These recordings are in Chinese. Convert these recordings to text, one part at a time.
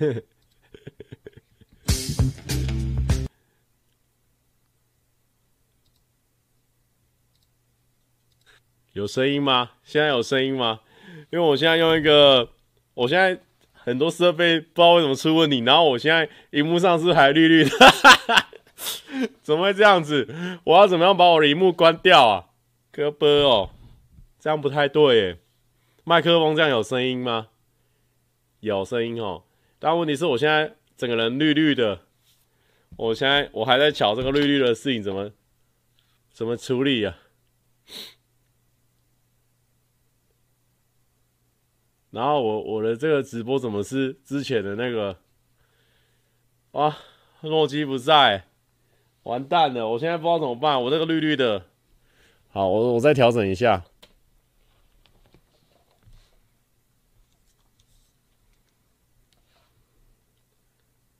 有声音吗？现在有声音吗？因为我现在用一个，我现在很多设备不知道为什么出问题，然后我现在荧幕上是还绿绿的，怎么会这样子？我要怎么样把我的荧幕关掉啊？哥波哦，这样不太对耶。麦克风这样有声音吗？有声音哦，但问题是我现在整个人绿绿的，我现在我还在瞧这个绿绿的事情怎么怎么处理啊？然后我我的这个直播怎么是之前的那个？哇，诺基不在，完蛋了！我现在不知道怎么办，我这个绿绿的，好，我我再调整一下。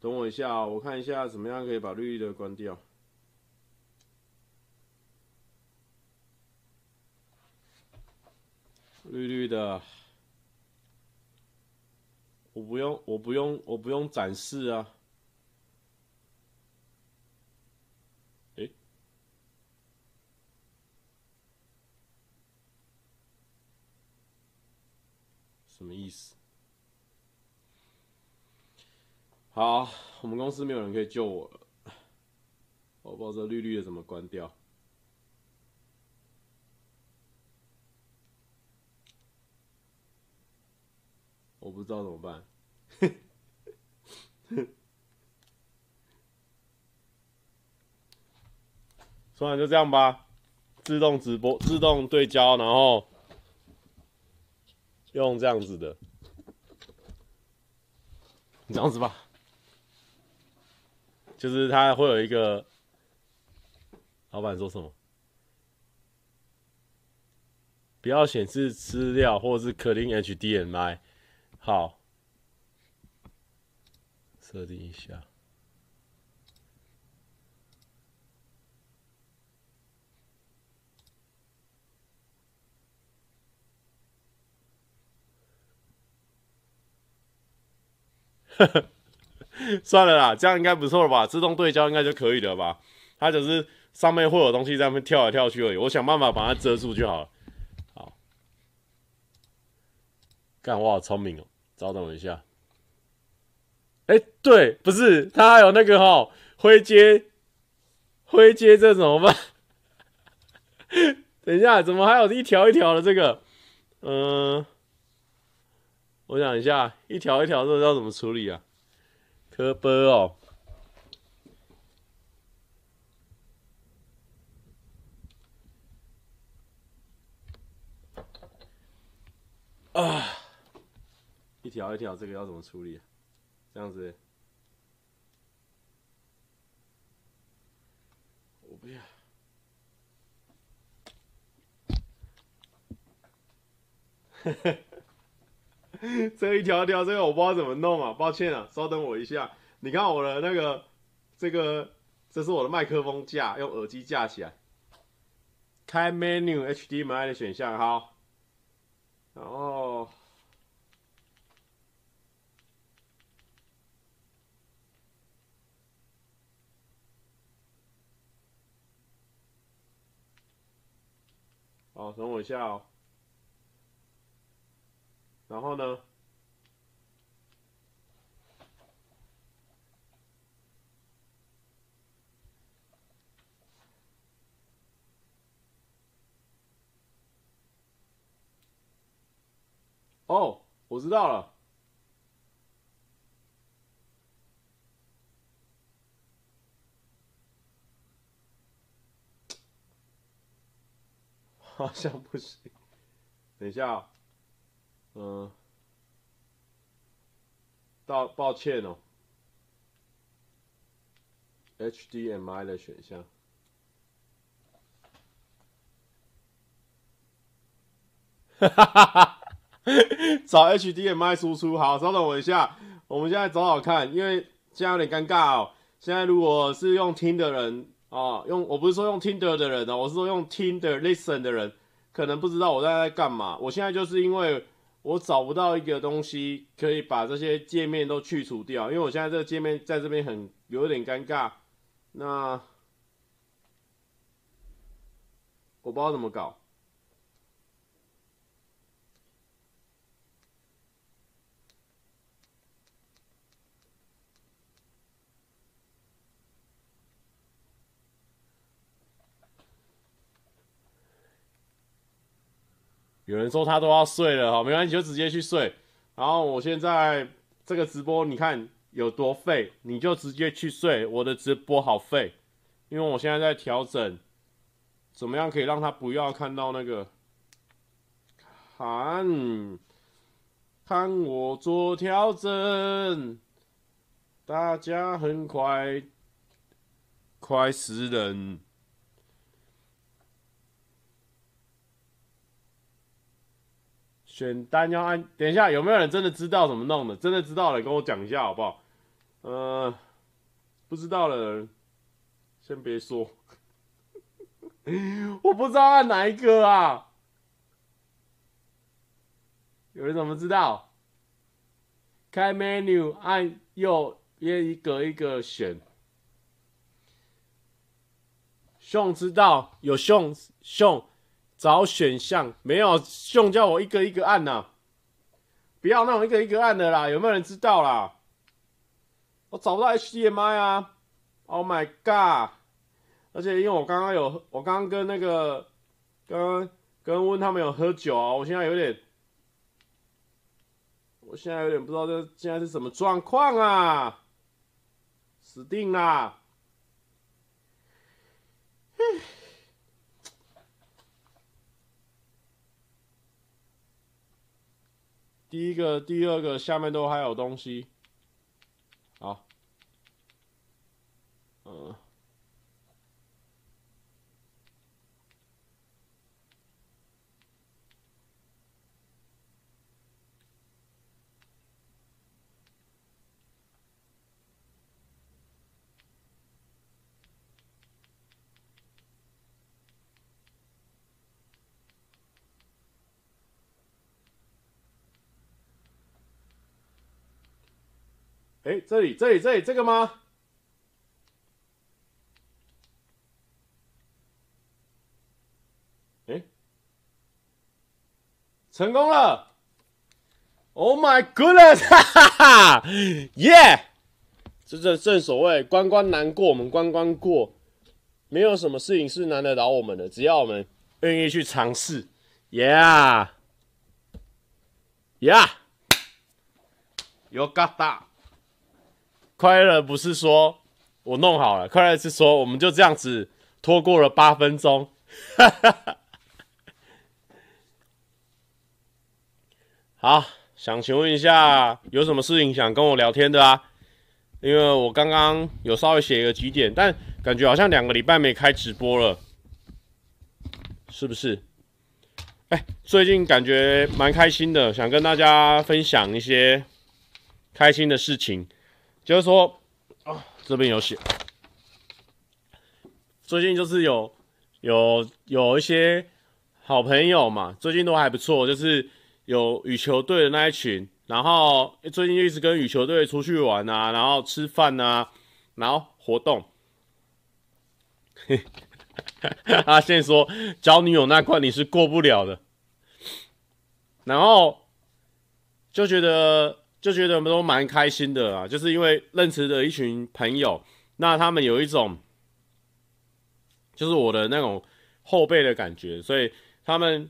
等我一下，我看一下怎么样可以把绿绿的关掉。绿绿的。我不用，我不用，我不用展示啊！诶、什么意思？好，我们公司没有人可以救我了。我不知道这绿绿的怎么关掉。我不知道怎么办，算了，就这样吧。自动直播，自动对焦，然后用这样子的，这样子吧。就是它会有一个，老板说什么？不要显示资料，或者是 clean HDMI。好，设定一下。算了啦，这样应该不错了吧？自动对焦应该就可以了吧？它只是上面会有东西在那边跳来跳去而已，我想办法把它遮住就好了。好，干，我好聪明哦。稍等一下，哎、对，不是，它还有那个哈，灰阶，灰阶这怎么办？等一下，怎么还有一条一条的这个？嗯、我想一下，一条一条这要怎么处理啊？科波哦，啊。一条一条，这个要怎么处理？这样子，我不要。这一条一条，这个我不知道怎么弄啊，抱歉啊，稍等我一下。你看我的那个，这个，这是我的麦克风架，用耳机架起来，开 menu HDMI 的选项，好，然后。好，等我一下哦。然后呢？哦，我知道了。好像不行，等一下，嗯，道抱歉哦，HDMI 的选项，哈哈哈，找 HDMI 输出，好，稍等我一下，我们现在找找看，因为现在有点尴尬哦，现在如果是用听的人。啊，用我不是说用 Tinder 的人呢，我是说用听的 Listen 的人，可能不知道我在在干嘛。我现在就是因为我找不到一个东西可以把这些界面都去除掉，因为我现在这个界面在这边很有点尴尬。那我不知道怎么搞。有人说他都要睡了哈，没关系，就直接去睡。然后我现在这个直播，你看有多废，你就直接去睡。我的直播好废，因为我现在在调整，怎么样可以让他不要看到那个？看，看我做调整，大家很快，快死人。选单要按，等一下有没有人真的知道怎么弄的？真的知道了跟我讲一下好不好？呃，不知道的人先别说，我不知道按哪一个啊？有人怎么知道？开 menu 按右边一个一个选。熊知道有熊熊。找选项没有，用叫我一个一个按呐、啊，不要那种一个一个按的啦，有没有人知道啦？我找不到 HDMI 啊，Oh my god！而且因为我刚刚有，我刚刚跟那个，刚刚跟温他们有喝酒啊，我现在有点，我现在有点不知道这现在是什么状况啊，死定啦！第一个、第二个下面都还有东西，好，嗯。哎，这里，这里，这里，这个吗？哎，成功了！Oh my goodness！哈哈哈，Yeah！这这正所谓关关难过，我们关关过。没有什么事情是难得倒我们的，只要我们愿意去尝试。Yeah！Yeah！You got that！快乐不是说我弄好了，快乐是说我们就这样子拖过了八分钟。好，想请问一下，有什么事情想跟我聊天的啊？因为我刚刚有稍微写一个几点，但感觉好像两个礼拜没开直播了，是不是？哎、最近感觉蛮开心的，想跟大家分享一些开心的事情。就是说，啊，这边有写，最近就是有有有一些好朋友嘛，最近都还不错，就是有羽球队的那一群，然后最近就一直跟羽球队出去玩啊，然后吃饭啊，然后活动。他现在说交女友那关你是过不了的，然后就觉得。就觉得我们都蛮开心的啊，就是因为认识的一群朋友，那他们有一种，就是我的那种后辈的感觉，所以他们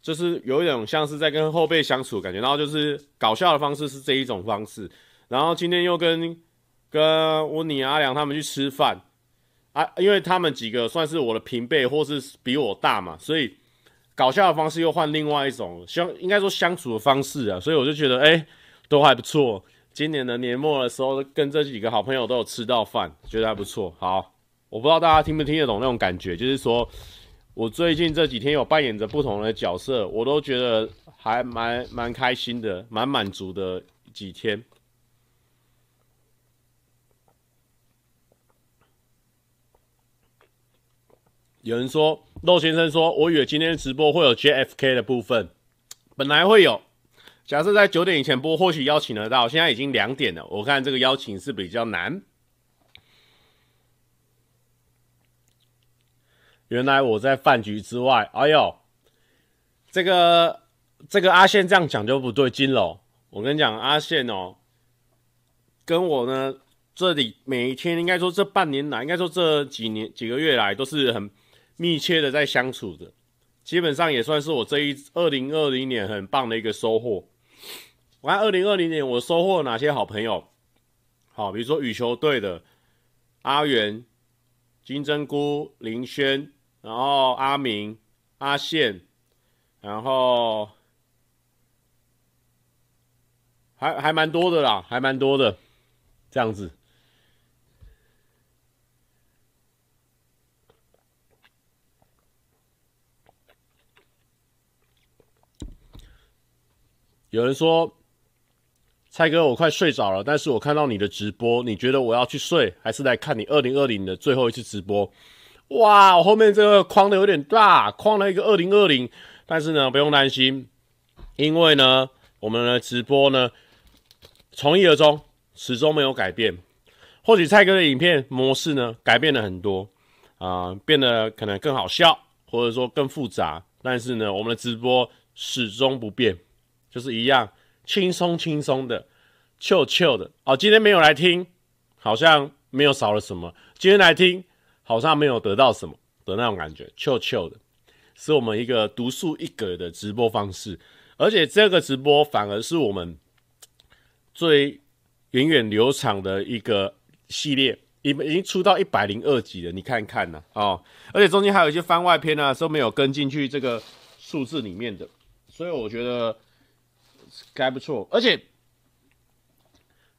就是有一种像是在跟后辈相处感觉，然后就是搞笑的方式是这一种方式，然后今天又跟跟温妮阿良他们去吃饭啊，因为他们几个算是我的平辈或是比我大嘛，所以搞笑的方式又换另外一种相，应该说相处的方式啊，所以我就觉得哎。都还不错，今年的年末的时候，跟这几个好朋友都有吃到饭，觉得还不错。好，我不知道大家听不听得懂那种感觉，就是说我最近这几天有扮演着不同的角色，我都觉得还蛮蛮开心的，蛮满足的几天。有人说，肉先生说，我以为今天直播会有 JFK 的部分，本来会有。假设在九点以前播，或许邀请得到。现在已经两点了，我看这个邀请是比较难。原来我在饭局之外，哎呦，这个这个阿宪这样讲就不对劲喽。我跟你讲，阿宪哦，跟我呢这里每一天，应该说这半年来，应该说这几年几个月来，都是很密切的在相处的。基本上也算是我这一二零二零年很棒的一个收获。我看二零二零年我收获哪些好朋友？好，比如说羽球队的阿元、金针菇、林轩。然后阿明、阿宪，然后还还蛮多的啦，还蛮多的，这样子。有人说：“蔡哥，我快睡着了，但是我看到你的直播，你觉得我要去睡，还是来看你二零二零的最后一次直播？”哇，我后面这个框的有点大，框了一个二零二零，但是呢，不用担心，因为呢，我们的直播呢，从一而终，始终没有改变。或许蔡哥的影片模式呢，改变了很多，啊、变得可能更好笑，或者说更复杂，但是呢，我们的直播始终不变，就是一样轻松轻松的臭臭的。哦，今天没有来听，好像没有少了什么，今天来听。好像没有得到什么的那种感觉臭臭的，是我们一个独树一格的直播方式，而且这个直播反而是我们最源远流长的一个系列，已已经出到一百零二集了，你看看呢，哦，而且中间还有一些番外篇啊，都没有跟进去这个数字里面的，所以我觉得该不错，而且，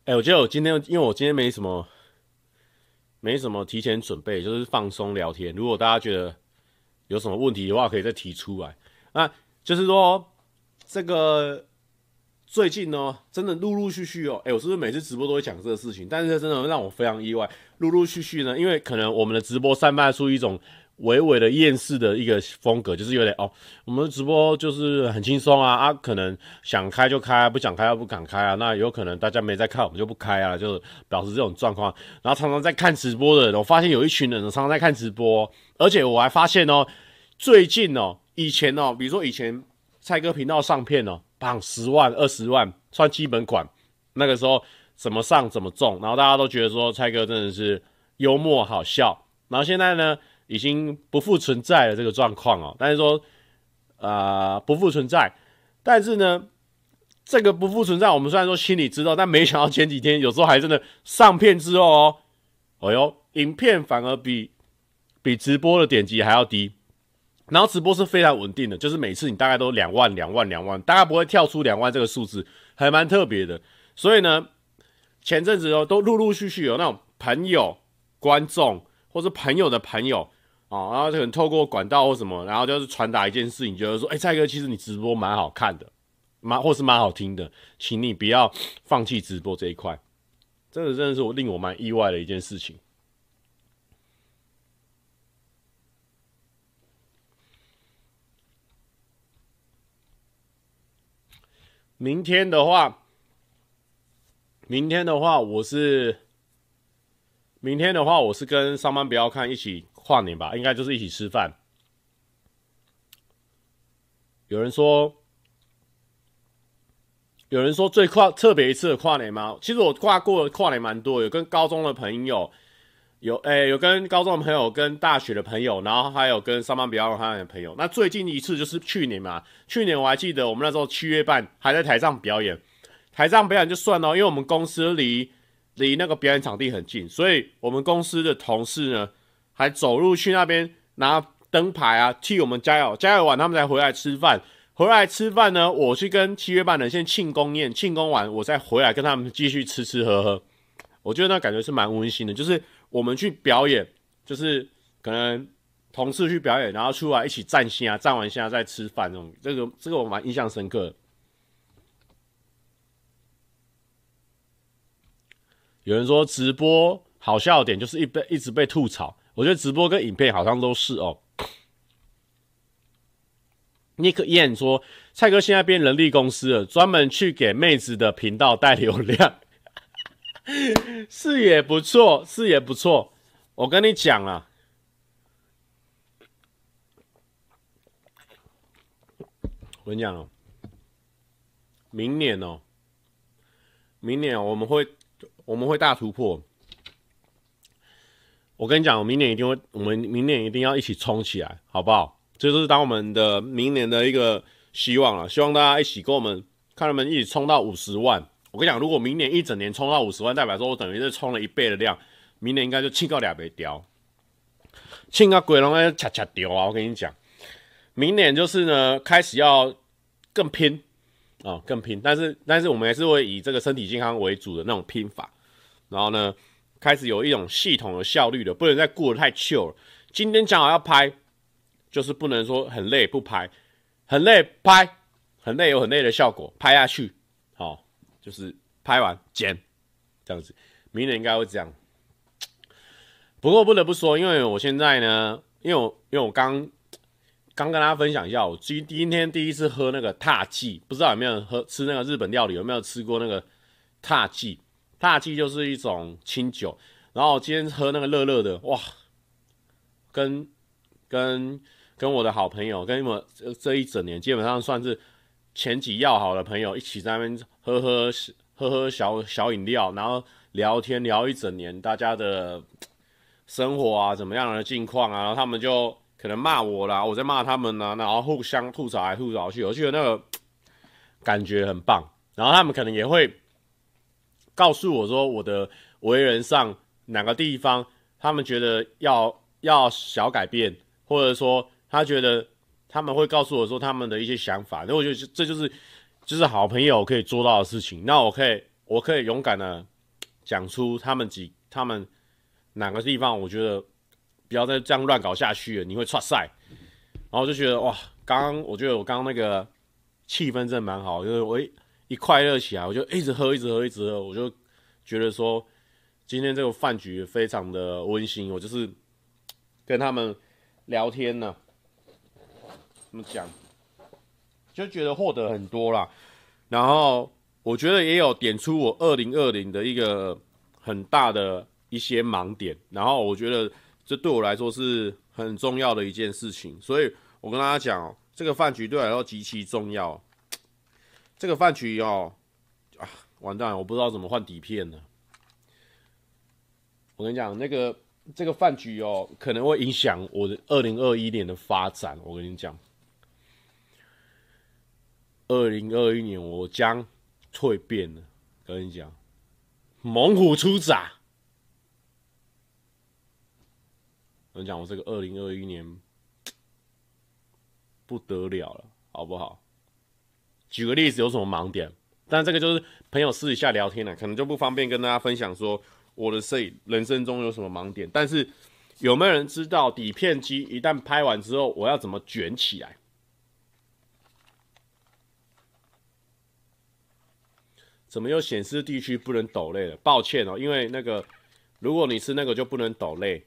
哎、我觉得我今天，因为我今天没什么。没什么提前准备，就是放松聊天。如果大家觉得有什么问题的话，可以再提出来。那就是说，这个最近呢，真的陆陆续续哦，哎，我是不是每次直播都会讲这个事情？但是真的让我非常意外，陆陆续续呢，因为可能我们的直播散发出一种。微微的厌世的一个风格，就是有点哦，我们的直播就是很轻松啊啊，可能想开就开，不想开就不敢开啊。那有可能大家没在看，我们就不开啊，就表示这种状况。然后常常在看直播的人，我发现有一群人常常在看直播，而且我还发现哦，最近哦，以前哦，比如说以前蔡哥频道上片哦，榜十万、二十万算基本款，那个时候怎么上怎么中，然后大家都觉得说蔡哥真的是幽默好笑。然后现在呢？已经不复存在了这个状况哦，但是说，啊、呃，不复存在，但是呢，这个不复存在，我们虽然说心里知道，但没想到前几天有时候还真的上片之后哦，哎呦，影片反而比比直播的点击还要低，然后直播是非常稳定的，就是每次你大概都两万、两万、两万，大概不会跳出两万这个数字，还蛮特别的。所以呢，前阵子哦，都陆陆续续有那种朋友、观众或是朋友的朋友。哦，然后可能透过管道或什么，然后就是传达一件事情，就是说，哎，蔡哥，其实你直播蛮好看的，蛮或是蛮好听的，请你不要放弃直播这一块，这个真的是我令我蛮意外的一件事情。明天的话，明天的话，我是，明天的话，我是跟上班不要看一起。跨年吧，应该就是一起吃饭。有人说，有人说最跨特别一次的跨年吗？其实我跨过跨年蛮多，有跟高中的朋友，有哎、有跟高中的朋友，跟大学的朋友，然后还有跟上班比较好的朋友。那最近一次就是去年嘛，去年我还记得我们那时候七月半还在台上表演，台上表演就算了，因为我们公司离离那个表演场地很近，所以我们公司的同事呢。还走路去那边拿灯牌啊，替我们加油，加油完他们才回来吃饭。回来吃饭呢，我去跟七月半的先庆功宴，庆功完我再回来跟他们继续吃吃喝喝。我觉得那感觉是蛮温馨的，就是我们去表演，就是可能同事去表演，然后出来一起站下，站完下再吃饭那种。这个这个我蛮印象深刻的。有人说直播好笑点就是一被一直被吐槽。我觉得直播跟影片好像都是哦。Nick Yan 说：“蔡哥现在变人力公司了，专门去给妹子的频道带流量，是也不错，是也不错。我跟你讲啊，我跟你讲哦，明年哦，明年我们会我们会大突破。我跟你讲，我明年一定会，我们明年一定要一起冲起来，好不好？”这就是当我们的明年的一个希望了，希望大家一起跟我们看他们一起冲到五十万。我跟你讲，如果明年一整年冲到五十万，代表说我等于是冲了一倍的量，明年应该就庆高两倍掉，庆个鬼龙要恰恰掉啊！我跟你讲，明年就是呢，开始要更拼啊、哦，更拼。但是但是我们还是会以这个身体健康为主的那种拼法，然后呢，开始有一种系统的效率了，不能再过得太旧了。今天讲好要拍。就是不能说很累不拍，很累拍，很累有很累的效果，拍下去，好、就是拍完剪，这样子，明年应该会这样。不过不得不说，因为我现在呢，因为我因为我刚刚跟大家分享一下，我今今天第一次喝那个獭祭，不知道有没有喝吃那个日本料理，有没有吃过那个獭祭？獭祭就是一种清酒，然后今天喝那个热热的，哇，跟跟。跟我的好朋友，跟我这一整年基本上算是前几要好的朋友，一起在那边喝喝喝喝小小饮料，然后聊天聊一整年，大家的生活啊，怎么样的近况啊，然后他们就可能骂我啦，我在骂他们呢，然后互相吐槽来吐槽去，我觉得那个感觉很棒。然后他们可能也会告诉我说，我的为人上哪个地方，他们觉得要要小改变，或者说。他觉得他们会告诉我说他们的一些想法，那我觉得这就是就是好朋友可以做到的事情。那我可以我可以勇敢的讲出他们几他们哪个地方，我觉得不要再这样乱搞下去了，你会挫赛。然后我就觉得哇，刚刚我觉得我刚刚那个气氛真的蛮好，就是我一快乐起来，我就一直喝一直喝一直喝，我就觉得说今天这个饭局非常的温馨。我就是跟他们聊天呢。怎么讲？就觉得获得很多啦，然后我觉得也有点出我二零二零的一个很大的一些盲点，然后我觉得这对我来说是很重要的一件事情，所以我跟大家讲，这个饭局对我来说极其重要。这个饭局哦，啊，完蛋，我不知道怎么换底片了。我跟你讲，那个这个饭局哦，可能会影响我的二零二一年的发展。我跟你讲。二零二一年，我将蜕变了。跟你讲，猛虎出闸。我跟你讲，我这个二零二一年不得了了，好不好？举个例子，有什么盲点？但这个就是朋友私底下聊天了，可能就不方便跟大家分享说我的摄影人生中有什么盲点。但是有没有人知道底片机一旦拍完之后，我要怎么卷起来？怎么又显示地区不能抖内了？抱歉哦，因为那个，如果你是那个就不能抖内。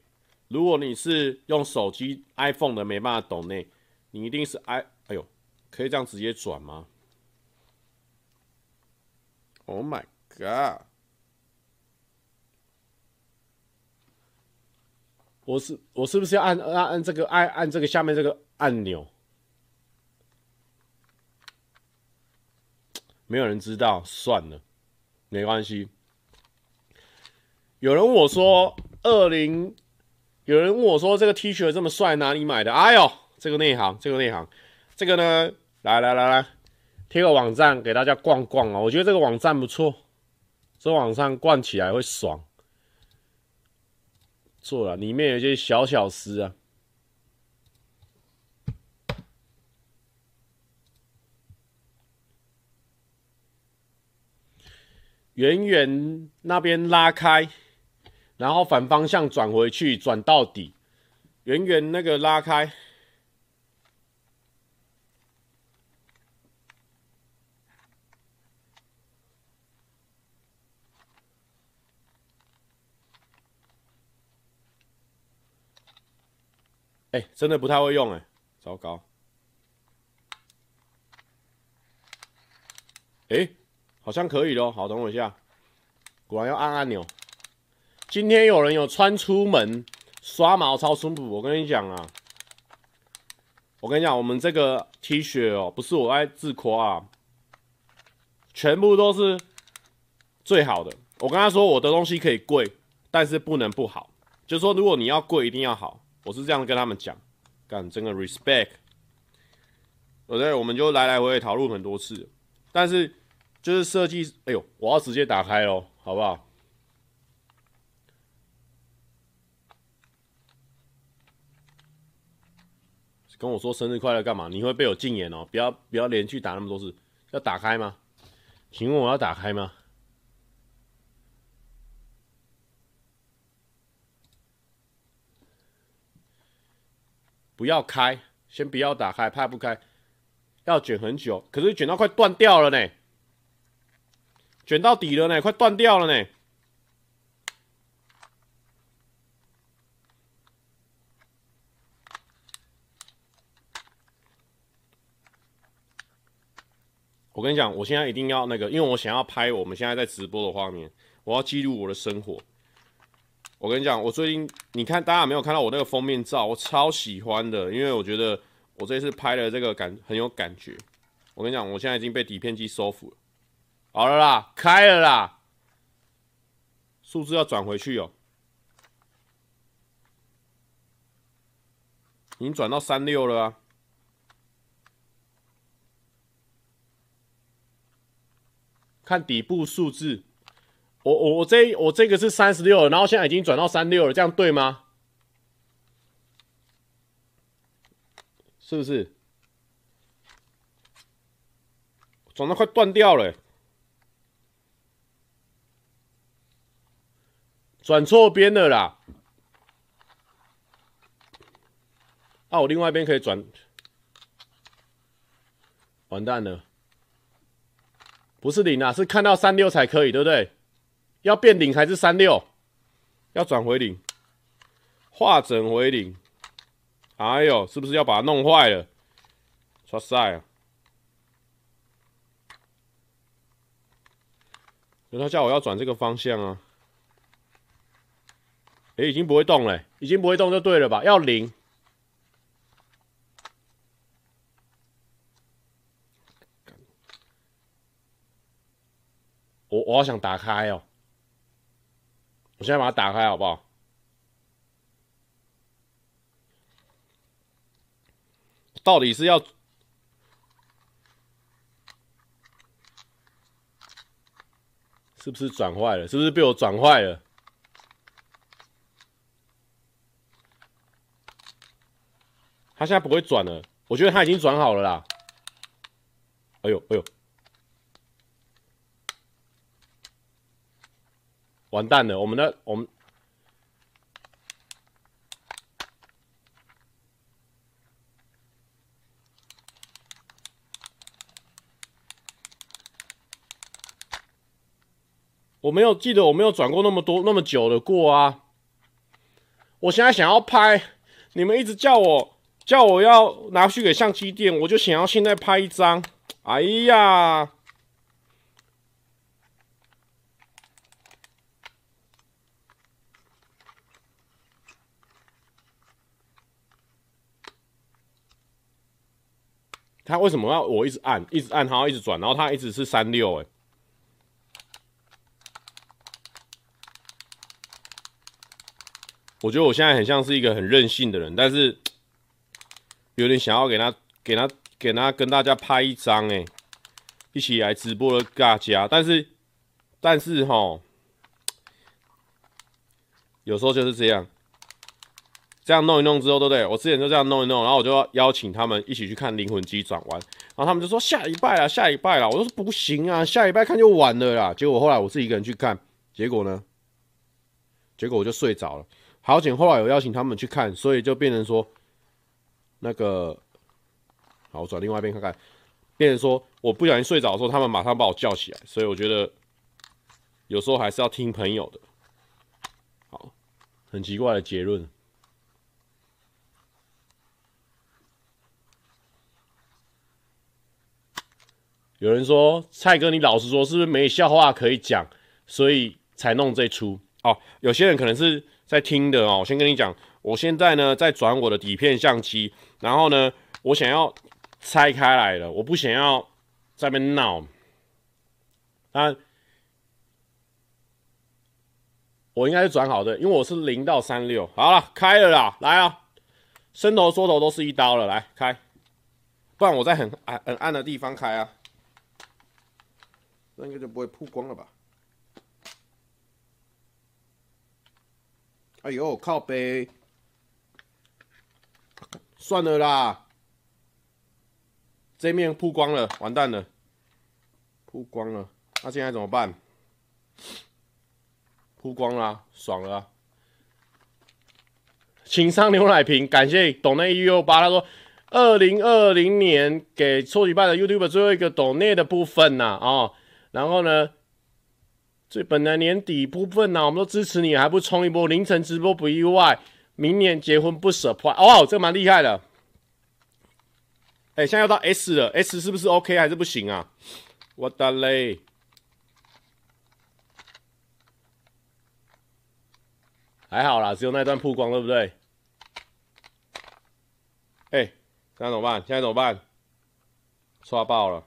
如果你是用手机 iPhone 的，没办法抖内，你一定是 i，哎呦，可以这样直接转吗？Oh my god！我是我是不是要按按按这个按按这个下面这个按钮？没有人知道，算了，没关系。有人问我说：“二零，有人问我说这个 T 恤这么帅，哪里买的？”哎呦，这个内行，这个内行，这个呢，来来来来，贴个网站给大家逛逛啊！我觉得这个网站不错，这网站逛起来会爽。错了，里面有一些小巧思啊。圆圆那边拉开，然后反方向转回去，转到底。圆圆那个拉开，哎、真的不太会用哎、糟糕。哎，好像可以咯。好，等我一下，果然要按按钮。今天有人有穿出门刷毛超舒服，我跟你讲啊，我跟你讲，我们这个 T 恤哦，不是我爱自夸啊，全部都是最好的。我跟他说，我的东西可以贵，但是不能不好。就说，如果你要贵，一定要好。我是这样跟他们讲，干真的 respect。对不对？我们就来来回回讨论很多次，但是就是设计，哎呦，我要直接打开喽，好不好？跟我说生日快乐干嘛？你会被我禁言哦！不要不要连续打那么多次，要打开吗？请问我要打开吗？不要开，先不要打开，怕不开，要卷很久，可是卷到快断掉了呢，卷到底了呢，快断掉了呢。我跟你讲，我现在一定要那个，因为我想要拍我们现在在直播的画面，我要记录我的生活。我跟你讲，我最近你看，大家有没有看到我那个封面照？我超喜欢的，因为我觉得我这次拍的这个感很有感觉。我跟你讲，我现在已经被底片机收服了。好了啦，开了啦，数字要转回去哦，已经转到三六了啊。看底部数字，我我我这我这个是三十六，然后现在已经转到三六了，这样对吗？是不是？转到快断掉了，转错边了啦！啊，我另外一边可以转，完蛋了。不是零啊，是看到三六才可以，对不对？要变零还是三六？要转回零，化整为零。哎呦，是不是要把它弄坏了？哇塞啊！他叫我要转这个方向啊。哎，已经不会动了，已经不会动就对了吧？要零。我我好想打开哦，我现在把它打开好不好？到底是要是不是转坏了？是不是被我转坏了？他现在不会转了，我觉得他已经转好了啦。哎呦哎呦！完蛋了，我们的我们我没有记得我没有转过那么多那么久的过啊！我现在想要拍，你们一直叫我叫我要拿去给相机店，我就想要现在拍一张。哎呀！他为什么要我一直按，一直按，他要一直转，然后他一直是三六哎。我觉得我现在很像是一个很任性的人，但是有点想要给他、给他、给他跟大家拍一张哎，一起来直播的大家，但是，但是哈，有时候就是这样。这样弄一弄之后，对不对？我之前就这样弄一弄，然后我就邀请他们一起去看《灵魂机转弯》，然后他们就说下礼拜啊，下礼拜啦。我说不行啊，下礼拜看就晚了啦。结果后来我自己一个人去看，结果呢？结果我就睡着了。好险，后来有邀请他们去看，所以就变成说那个，好，我转另外一边看看，变成说我不小心睡着的时候，他们马上把我叫起来。所以我觉得有时候还是要听朋友的。好，很奇怪的结论。有人说蔡哥，你老实说，是不是没笑话可以讲，所以才弄这出？哦，有些人可能是在听的哦。我先跟你讲，我现在呢在转我的底片相机，然后呢，我想要拆开来了，我不想要在那边闹。啊，我应该是转好的，因为我是零到三六。好了，开了啦，来啊，伸头缩头都是一刀了，来开，不然我在很暗很暗的地方开啊，那应该就不会曝光了吧？哎呦，靠北，算了啦，这面曝光了，完蛋了，曝光了。那、现在怎么办？曝光了、爽了、啊！请上牛奶瓶，感谢斗内一六八。他说，二零二零年给初级派的 YouTube 最后一个斗内的部分呐，哦，然后呢，这本来年底部分呢，我们都支持你，还不冲一波凌晨直播不意外，明年结婚不舍破哦，这蛮厉害的。哎，现在要到 S 了，S 是不是 OK 还是不行啊？我的嘞！还好啦，只有那段曝光，对不对？哎、现在怎么办？现在怎么办？刷爆了！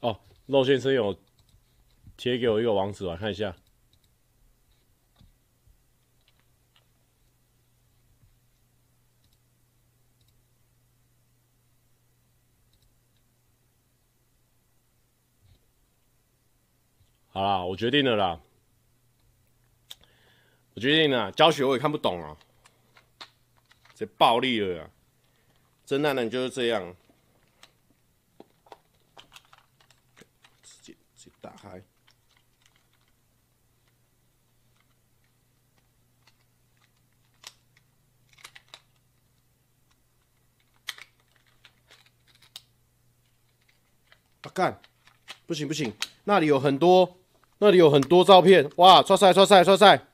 哦，肉先生有贴给我一个网址，我看一下。好啦，我决定了啦。我决定了，教学我也看不懂啊，这暴力了呀！真男人就是这样，直接直接打开。啊干！不行不行，那里有很多。那里有很多照片，哇！刷晒刷晒刷晒！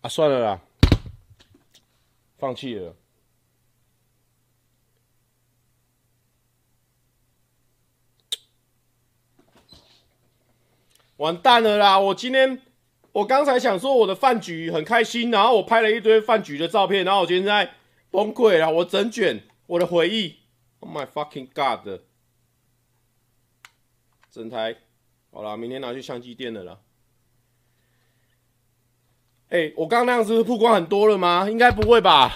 啊，算了啦，放弃了。完蛋了啦！我今天。我刚才想说我的饭局很开心，然后我拍了一堆饭局的照片，然后我现在崩溃了，我整卷我的回忆，Oh my fucking god！整台好了，明天拿去相机店的了。哎、欸，我刚刚那样子曝光很多了吗？应该不会吧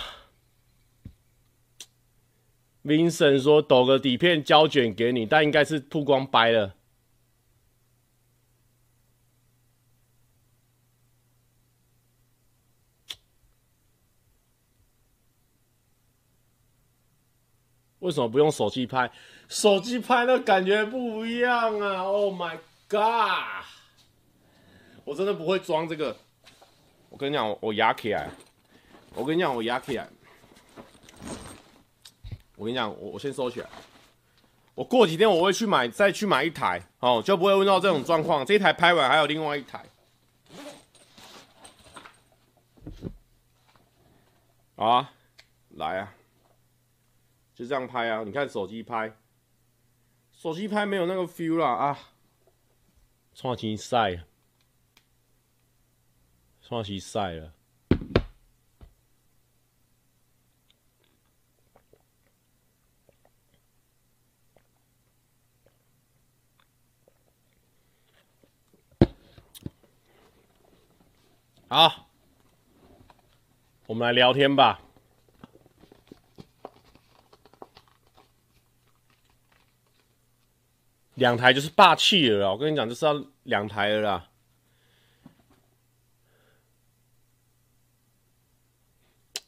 ？Vincent 说抖个底片胶卷给你，但应该是曝光掰了。为什么不用手机拍？手机拍的感觉不一样啊！Oh my god！我真的不会装这个。我跟你讲，我压起来。我跟你讲，我压起来。我跟你讲，我我先收起来。我过几天我会去买，再去买一台，哦，就不会问到这种状况。这一台拍完还有另外一台。啊，来啊！就这样拍啊！你看手机拍，手机拍没有那个 feel 啦啊！创新赛，创新赛了。好，我们来聊天吧。两台就是霸气了啦，我跟你讲，就是要两台了啦。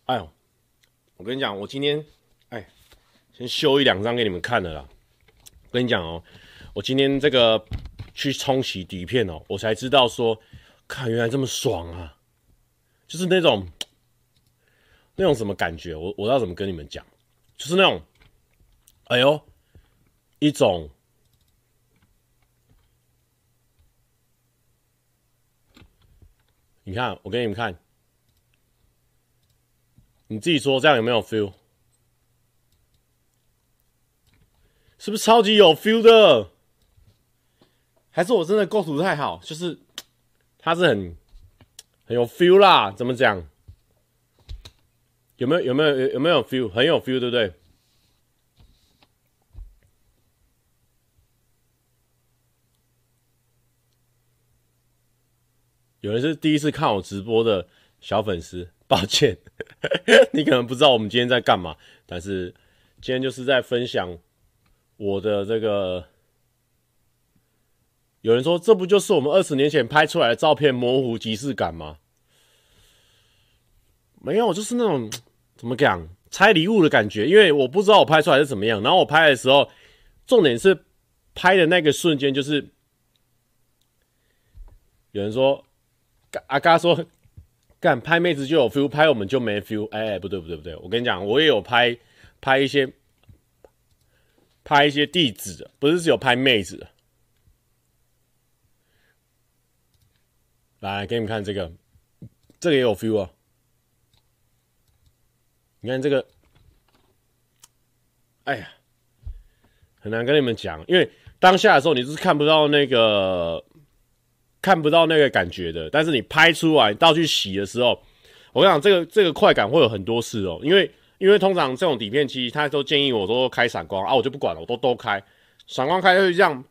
哎呦，我跟你讲，我今天哎，先修一两张给你们看了啦。我跟你讲哦，我今天这个去冲洗底片哦，我才知道说，看原来这么爽啊，就是那种那种什么感觉，我我要怎么跟你们讲，就是那种，哎呦。一种，你看，我给你们看，你自己说这样有没有 feel？是不是超级有 feel 的？还是我真的构图太好？就是它是很很有 feel 啦，怎么讲？有没有有没有有没有 feel？很有 feel，对不对？有人是第一次看我直播的小粉丝，抱歉，你可能不知道我们今天在干嘛，但是今天就是在分享。我的这个，有人说，这不就是我们二十年前拍出来的照片模糊即视感吗？没有，就是那种 怎么讲拆礼物的感觉。因为我不知道我拍出来是怎么样，然后我拍的时候，重点是拍的那个瞬间，就是有人说，阿嘎说，干拍妹子就有 feel，拍我们就没 feel。哎，不对不对不对，我跟你讲，我也有拍拍一些。拍一些地址的，不是只有拍妹子的。来，给你们看这个，这个也有 feel 啊。你看这个，哎呀，很难跟你们讲，因为当下的时候你就是看不到那个，看不到那个感觉的。但是你拍出来到去洗的时候，我跟你讲，这个这个快感会有很多事哦，因为。因为通常这种底片机，他都建议我都开闪光啊，我就不管了，我都都开，闪光开就是这样，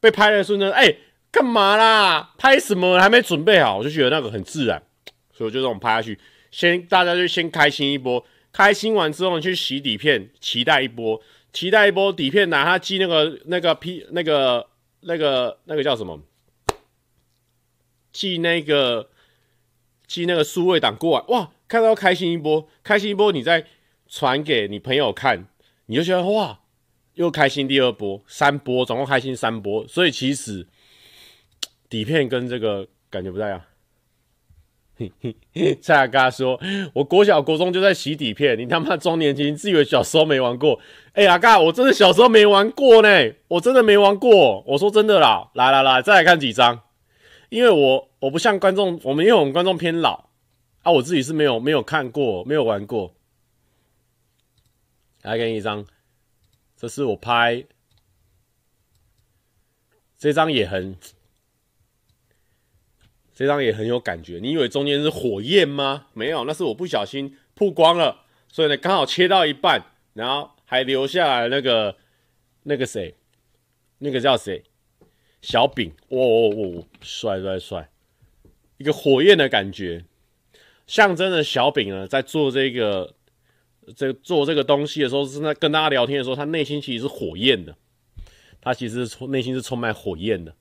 被拍的瞬间，哎、欸，干嘛啦？拍什么？还没准备好，我就觉得那个很自然，所以我就这种拍下去。先大家就先开心一波，开心完之后你去洗底片，期待一波，期待一波底片拿它寄那个那个 P 那个那个那个叫什么？寄那个寄那个数位档过来，哇！看到开心一波，开心一波，你再传给你朋友看，你就觉得哇，又开心第二波，三波，总共开心三波。所以其实底片跟这个感觉不太一样。蔡阿嘎说：“我国小国中就在洗底片，你他妈装年轻，自以为小时候没玩过。欸”哎，阿嘎，我真的小时候没玩过呢，我真的没玩过。我说真的啦，来来来，再来看几张，因为我我不像观众，我们因为我们观众偏老。啊，我自己是没有没有看过，没有玩过。来给你一张，这是我拍，这张也很，这张也很有感觉。你以为中间是火焰吗？没有，那是我不小心曝光了，所以呢，刚好切到一半，然后还留下来那个那个谁，那个叫谁？小饼，哇哇哇，帅帅帅，一个火焰的感觉。象征着小饼呢，在做这个、这、做这个东西的时候，是在跟大家聊天的时候，他内心其实是火焰的，他其实是内心是充满火焰的。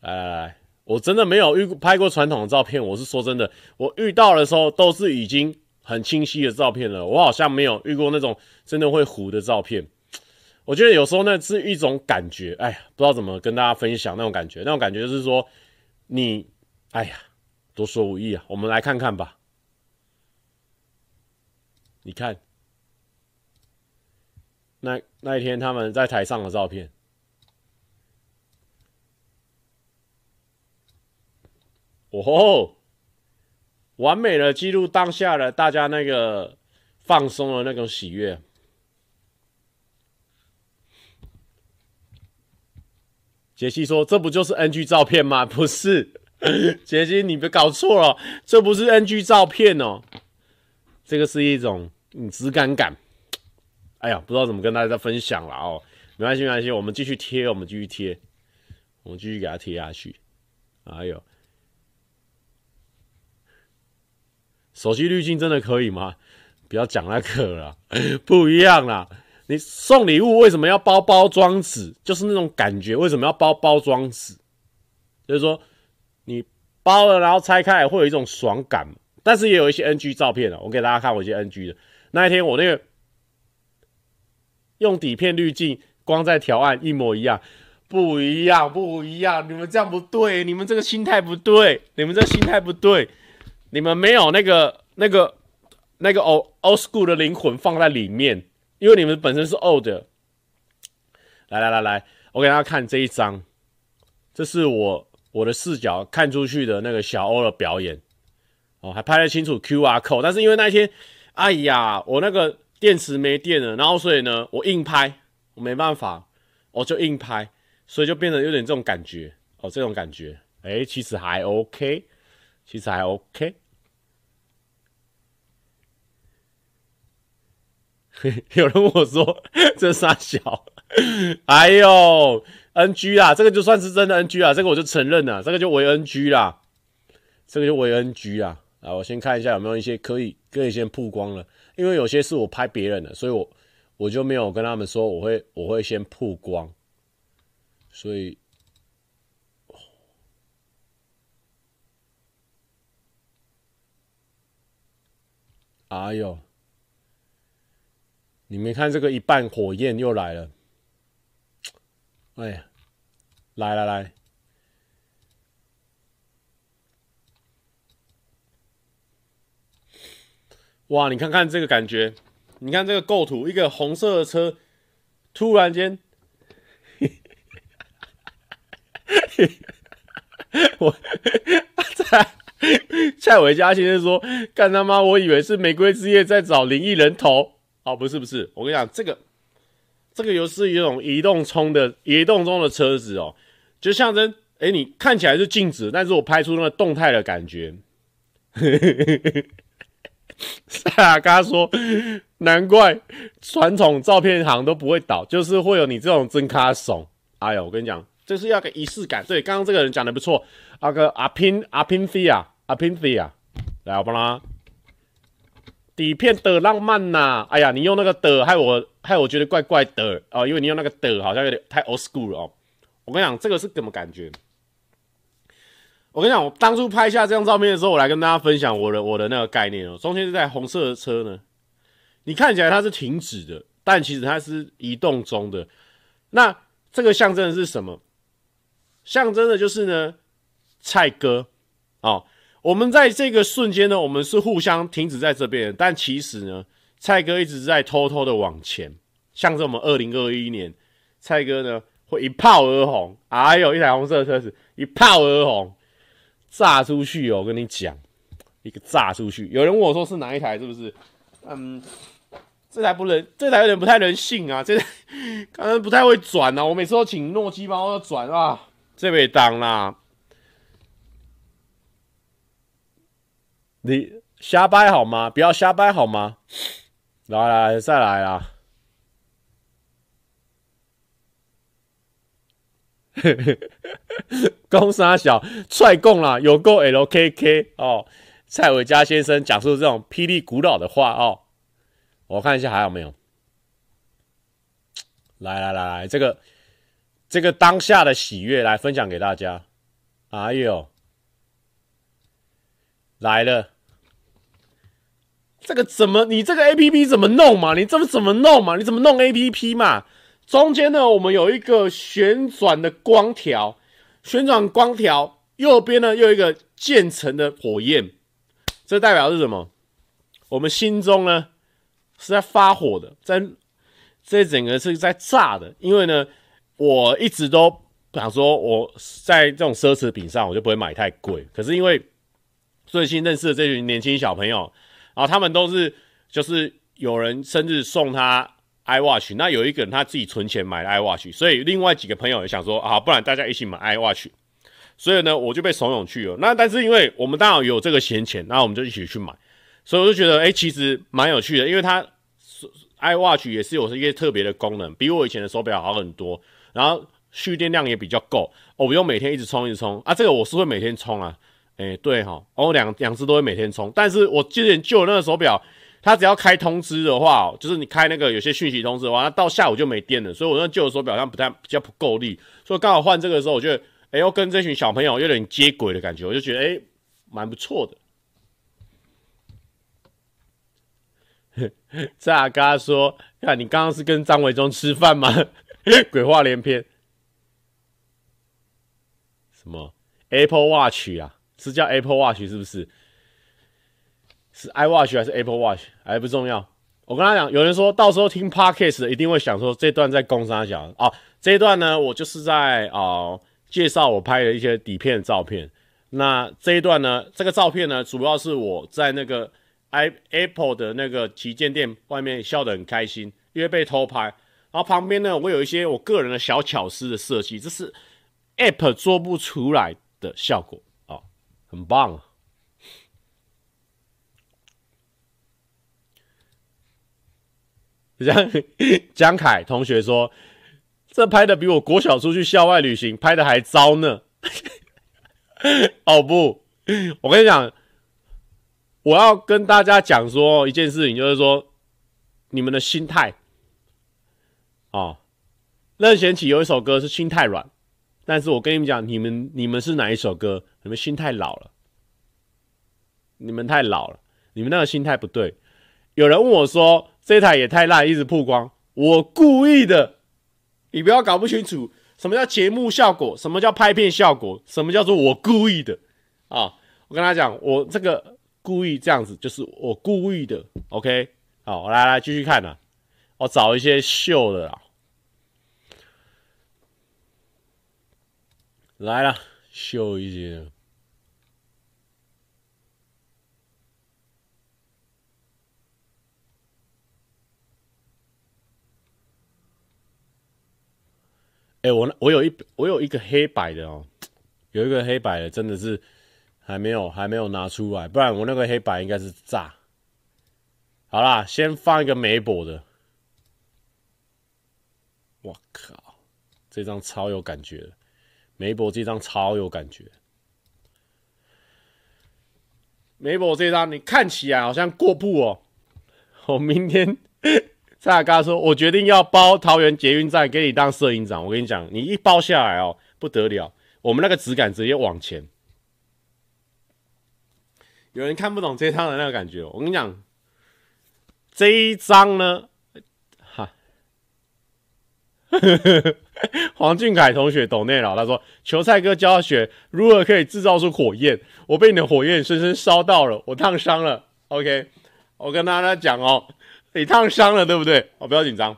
来来来，我真的没有遇拍过传统的照片，我是说真的，我遇到的时候都是已经很清晰的照片了，我好像没有遇过那种真的会糊的照片。我觉得有时候那是一种感觉，哎呀，不知道怎么跟大家分享那种感觉。那种感觉就是说，你，哎呀，多说无益啊。我们来看看吧。你看，那那一天他们在台上的照片，哦吼，完美的记录当下的大家那个放松的那种喜悦。杰西说：“这不就是 NG 照片吗？不是，杰西，你别搞错了，这不是 NG 照片哦，这个是一种嗯质感感。哎呀，不知道怎么跟大家分享了哦，没关系，没关系，我们继续贴，我们继续贴，我们继续给它贴下去。哎呦，手机滤镜真的可以吗？不要讲那个了，不一样啦。”你送礼物为什么要包包装纸？就是那种感觉，为什么要包包装纸？就是说，你包了，然后拆开来会有一种爽感。但是也有一些 NG 照片啊，我给大家看我一些 NG 的。那一天我那个用底片滤镜，光在调暗一模一样，不一样，不一样。你们这样不对，你们这个心态不对，你们这心态不对，你们没有那个那个那个 old old school 的灵魂放在里面，因为你们本身是 old。来来来来，我给大家看这一张，这是我我的视角看出去的那个小欧的表演。哦，还拍得清楚 QR code，但是因为那一天，哎呀，我那个电池没电了，然后所以呢，我硬拍，我没办法，我就硬拍，所以就变得有点这种感觉。哦，这种感觉，哎，其实还 OK，其实还 OK。有人问我说：“ 这三小，哎呦，NG 啦，这个就算是真的 NG 啦，这个我就承认了，这个就为 NG 啦，这个就为 NG 啦。啊，我先看一下有没有一些可以可以先曝光了，因为有些是我拍别人的，所以我我就没有跟他们说我会我会先曝光，所以，哎呦。”你没看这个一半火焰又来了，哎呀，来来来，哇！你看看这个感觉，你看这个构图，一个红色的车，突然间，我在 蔡伟嘉先生说：“干他妈！我以为是玫瑰之夜在找灵异人头。”哦，不是不是，我跟你讲，这个这个又是一种移动中的移动中的车子哦，就象征，哎，你看起来是静止，但是我拍出那个动态的感觉。赛亚嘎说，难怪传统照片行都不会倒，就是会有你这种真卡怂。哎呦，我跟你讲，这是要个仪式感。对，刚刚这个人讲的不错，阿个阿拼阿拼飞啊，阿 Pinzy 啊，来，我帮他。底片的浪漫呐、哎呀，你用那个的，害我害我觉得怪怪的哦，因为你用那个的，好像有点太 old school 了哦。我跟你讲，这个是什么感觉？我跟你讲，我当初拍下这张照片的时候，我来跟大家分享我的我的那个概念哦。中间这台红色的车呢，你看起来它是停止的，但其实它是移动中的。那这个象征的是什么？象征的就是呢，蔡哥哦。我们在这个瞬间呢，我们是互相停止在这边，但其实呢，蔡哥一直在偷偷的往前，像是我们二零二一年，蔡哥呢会一炮而红，哎呦，一台红色的车子一炮而红，炸出去哦！我跟你讲，一个炸出去。有人问我说是哪一台，是不是？嗯，这台不能，这台有点不太人性啊，这台刚刚不太会转啊，我每次都请诺基帮我转啊，这位当啦。你瞎掰好吗？不要瞎掰好吗？来来，再来啊！公三小踹共啦，有够 LKK 哦！蔡伟嘉先生讲述这种霹雳古老的话哦，我看一下还有没有。来来来来，这个这个当下的喜悦来分享给大家。哎呦！来了，这个怎么？你这个 A P P 怎么弄嘛？你这么怎么弄嘛？你怎么弄 A P P 嘛？中间呢，我们有一个旋转的光条，旋转光条右边呢又一个渐层的火焰，这代表是什么？我们心中呢是在发火的，在这整个是在炸的。因为呢，我一直都想说我在这种奢侈品上，我就不会买太贵。可是因为最近认识的这群年轻小朋友，然后他们都是就是有人生日送他 iWatch，那有一个人他自己存钱买了 iWatch，所以另外几个朋友也想说啊，不然大家一起买 iWatch，所以呢我就被怂恿去了。那但是因为我们当然有这个闲钱，那我们就一起去买，所以我就觉得哎、其实蛮有趣的，因为它 iWatch 也是有一些特别的功能，比我以前的手表好很多，然后蓄电量也比较够，我不用每天一直充一直充啊，这个我是会每天充啊。哎、欸，对哈，我两两只都会每天充，但是我之前旧的那个手表，它只要开通知的话，就是你开那个有些讯息通知的话，它到下午就没电了，所以我那旧的手表好像不太比较不够力，所以刚好换这个的时候，我觉得，哎，要跟这群小朋友有点接轨的感觉，我就觉得，哎，蛮不错的。炸嘎说，看你刚刚是跟张伟忠吃饭吗？鬼话连篇。什么 Apple Watch 啊？是叫 Apple Watch 是不是？是 iWatch 还是 Apple Watch 还不重要。我跟他讲，有人说到时候听 Podcast 一定会想说这段在攻三小哦，这一段呢，我就是在啊、介绍我拍的一些底片照片。那这一段呢，这个照片呢，主要是我在那个 i Apple 的那个旗舰店外面笑得很开心，因为被偷拍。然后旁边呢，我有一些我个人的小巧思的设计，这是 App 做不出来的效果，很棒啊。江 江凯同学说：“这拍的比我国小出去校外旅行拍的还糟呢。”哦不，我跟你讲，我要跟大家讲说一件事情，就是说你们的心态哦，任贤齐有一首歌是心太软，但是我跟你们讲，你们你们是哪一首歌？你们心太老了，你们太老了，你们那个心态不对。有人问我说。这台也太烂，一直曝光。我故意的，你不要搞不清楚什么叫节目效果，什么叫拍片效果，什么叫做我故意的啊！我跟他讲，我这个故意这样子，就是我故意的。OK，好，来来继续看呐，我找一些秀的啦，来了，秀一些。哎、欸，我我有一我有一个黑白的哦，有一个黑白的，真的是还没有还没有拿出来，不然我那个黑白应该是炸。好啦，先放一个美博的。我靠，这张超有感觉的，梅博这张超有感觉。梅博这张你看起来好像过步哦，我明天。蔡雅刚说：“我决定要包桃园捷运站给你当摄影长。我跟你讲，你一包下来哦，不得了，我们那个质感直接往前。有人看不懂这张的那个感觉，我跟你讲，这一张呢，黄俊凯同学懂内了，他说：求蔡哥教学如何可以制造出火焰。我被你的火焰深深烧到了，我烫伤了。OK，我跟大家讲哦。”你烫伤了，对不对？哦，不要紧张。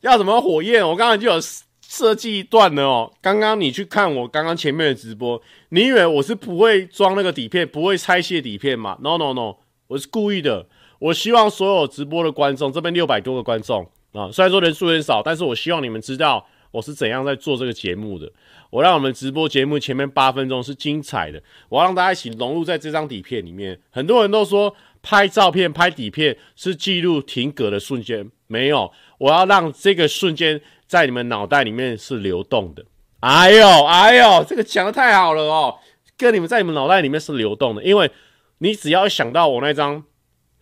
要什么火焰？我刚才就有设计一段了哦。刚刚你去看我刚刚前面的直播，你以为我是不会装那个底片，不会拆卸底片吗？No No No，我是故意的。我希望所有直播的观众，这边六百多个观众啊，虽然说人数很少，但是我希望你们知道我是怎样在做这个节目的。我让我们直播节目前面八分钟是精彩的，我要让大家一起融入在这张底片里面。很多人都说。拍照片、拍底片是记录停格的瞬间，没有。我要让这个瞬间在你们脑袋里面是流动的。哎呦，哎呦，这个讲得太好了哦！跟你们在你们脑袋里面是流动的，因为你只要想到我那张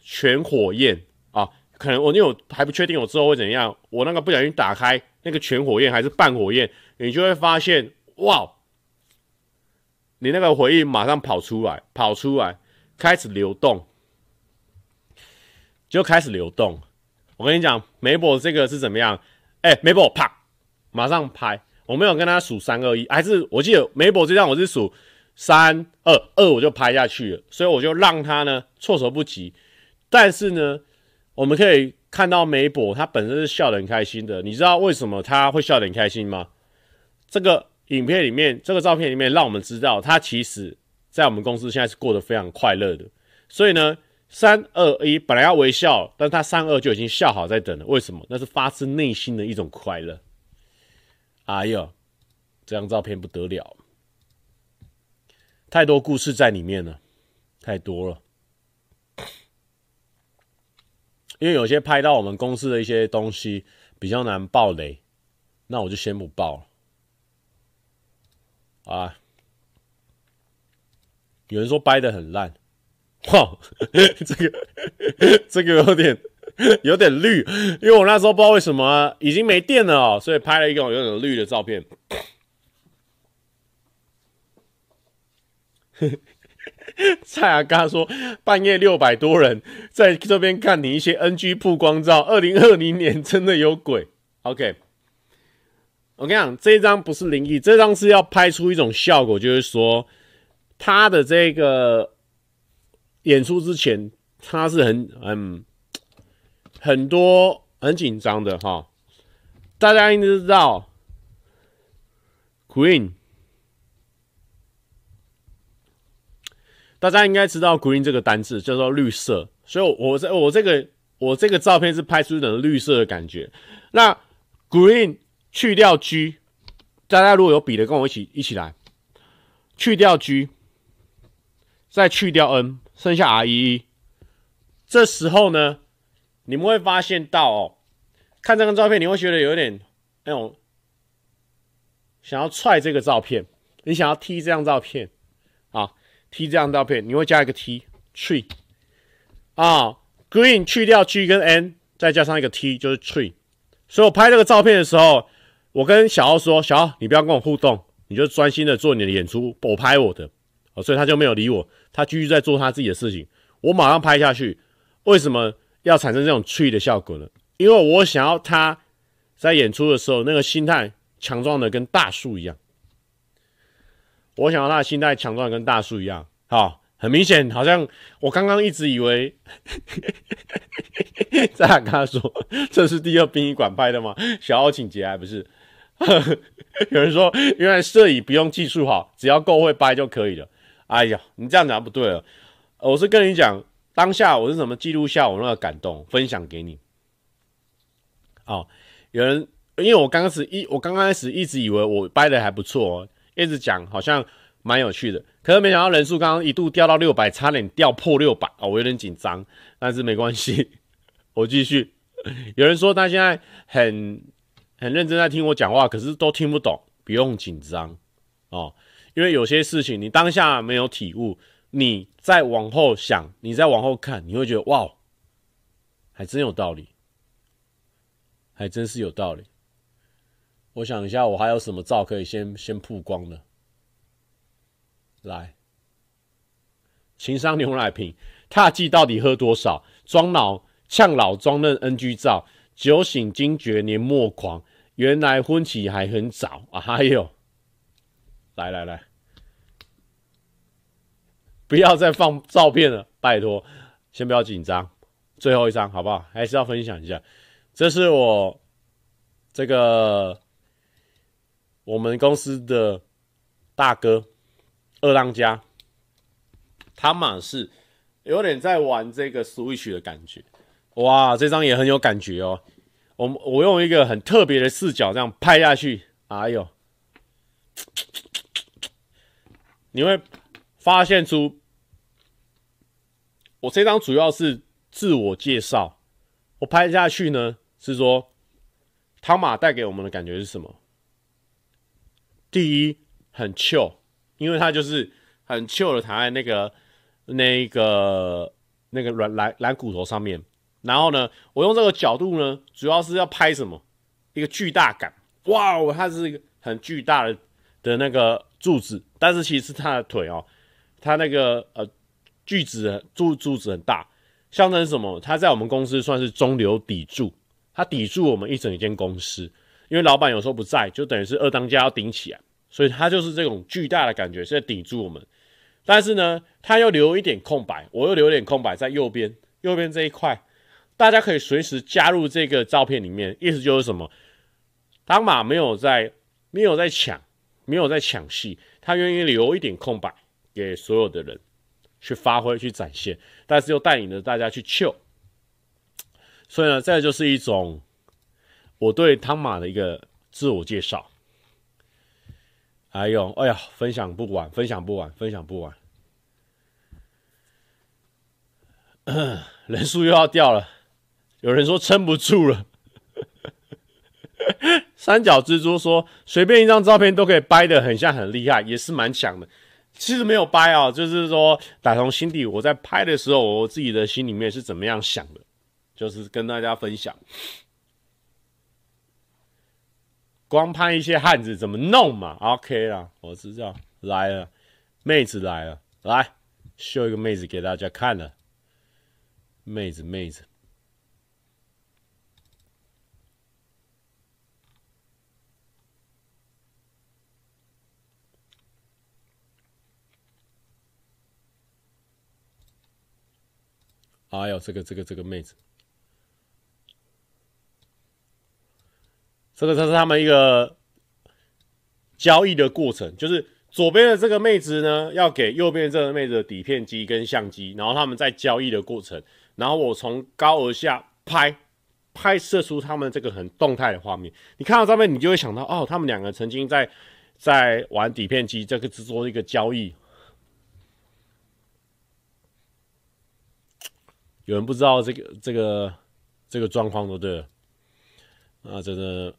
全火焰，可能我因为我还不确定我之后会怎样，我那个不小心打开那个全火焰还是半火焰，你就会发现哇，你那个回忆马上跑出来，跑出来，开始流动。就开始流动。我跟你讲，梅博这个是怎么样？哎、欸，美博啪，马上拍。我没有跟他数三二一，还是我记得梅博这张我是数三二二，我就拍下去了。所以我就让他呢措手不及。但是呢，我们可以看到梅博他本身是笑得很开心的。你知道为什么他会笑得很开心吗？这个影片里面，这个照片里面，让我们知道他其实在我们公司现在是过得非常快乐的。所以呢。三二一，本来要微笑，但他三二就已经笑好在等了。为什么？那是发自内心的一种快乐。哎呦，这张照片不得了，太多故事在里面了，太多了。因为有些拍到我们公司的一些东西比较难爆雷，那我就先不爆了。啊，有人说掰得很烂。哇，这个这个有点有点绿，因为我那时候不知道为什么、已经没电了哦，所以拍了一个有点绿的照片。蔡阿刚说，半夜六百多人在这边看你一些 NG 曝光照，二零二零年真的有鬼。OK，我跟你讲，这张不是灵异，这张是要拍出一种效果，就是说他的这个。演出之前，他是很很很多很紧张的哈。大家应该知道 Queen 大家应该知道 Green 这个单字叫做绿色，所以我，我这我这个我这个照片是拍出一种绿色的感觉。那 Green 去掉 G，大家如果有笔的，跟我一起一起来，去掉 G。再去掉 n，剩下 r e。这时候呢，你们会发现到哦，看这张照片，你会觉得有点那种想要踹这个照片，你想要踢这张照片 T，这张照片，你会加一个 t，tree 啊，green 去掉 g 跟 n，再加上一个 t 就是 tree。所以我拍这个照片的时候，我跟小奥说：“小奥，你不要跟我互动，你就专心的做你的演出，我拍我的。”哦所以他就没有理我，他继续在做他自己的事情。我马上拍下去。为什么要产生这种 tree 的效果呢？因为我想要他在演出的时候那个心态强壮的跟大树一样。我想要他的心态强壮跟大树一样。好，很明显，好像我刚刚一直以为，在跟他说这是第二殡仪馆拍的吗？小奥请节还不是？有人说，原来摄影不用技术好，只要够会拍就可以了。哎呀，你这样讲不对了。我是跟你讲，当下我是怎么记录下我那个感动，分享给你。哦，有人，因为我刚开始一，我刚开始一直以为我拍的还不错哦，一直讲好像蛮有趣的，可是没想到人数刚刚一度掉到六百，差点掉破六百哦，我有点紧张，但是没关系，我继续。有人说他现在很很认真在听我讲话，可是都听不懂，不用紧张哦。因为有些事情你当下没有体悟，你再往后想，你再往后看，你会觉得哇，还真有道理，还真是有道理。我想一下，我还有什么照可以先先曝光的？来，情商牛奶瓶，踏迹到底喝多少？装老呛老装嫩 NG 照，酒醒惊觉年末狂，原来婚期还很早啊！还有，来来来。不要再放照片了，拜托，先不要紧张，最后一张好不好？还是要分享一下，这是我这个我们公司的大哥二当家，他嘛是有点在玩这个 Switch 的感觉，哇，这张也很有感觉哦。我我用一个很特别的视角这样拍下去，哎呦，你会。发现出，我这张主要是自我介绍。我拍下去呢，是说汤马带给我们的感觉是什么？第一，很糗因为他就是很糗的躺在那个那个那个软蓝蓝骨头上面。然后呢，我用这个角度呢，主要是要拍什么？一个巨大感。哇哦，它是一个很巨大的的那个柱子，但是其实是他的腿哦。它那个呃，柱子柱柱子很大，象征什么？它在我们公司算是中流砥柱，它抵住我们一整间公司。因为老板有时候不在，就等于是二当家要顶起来，所以它就是这种巨大的感觉是在顶住我们。但是呢，它又留一点空白，我又留一点空白在右边，右边这一块，大家可以随时加入这个照片里面。意思就是什么？汤马没有在，没有在抢，没有在抢戏，他愿意留一点空白。给所有的人去发挥、去展现，但是又带领着大家去秀。所以呢，这就是一种我对汤马的一个自我介绍。还有，哎呀，分享不完，分享不完，分享不完，人数又要掉了。有人说撑不住了。三角蜘蛛说，随便一张照片都可以掰得很像，很厉害，也是蛮强的。其实没有掰啊，就是说打从心底，我在拍的时候，我自己的心里面是怎么样想的，就是跟大家分享。光拍一些汉子怎么弄嘛？OK 啦，我知道来了，妹子来了，来秀一个妹子给大家看了，妹子妹子。哎呦，这个这个这个妹子，这个这是他们一个交易的过程，就是左边的这个妹子呢，要给右边这个妹子的底片机跟相机，然后他们在交易的过程，然后我从高而下拍，拍摄出他们这个很动态的画面。你看到照片，你就会想到，哦，他们两个曾经在在玩底片机，这个制作一个交易。有人不知道这个这个这个状况都对了，啊，真的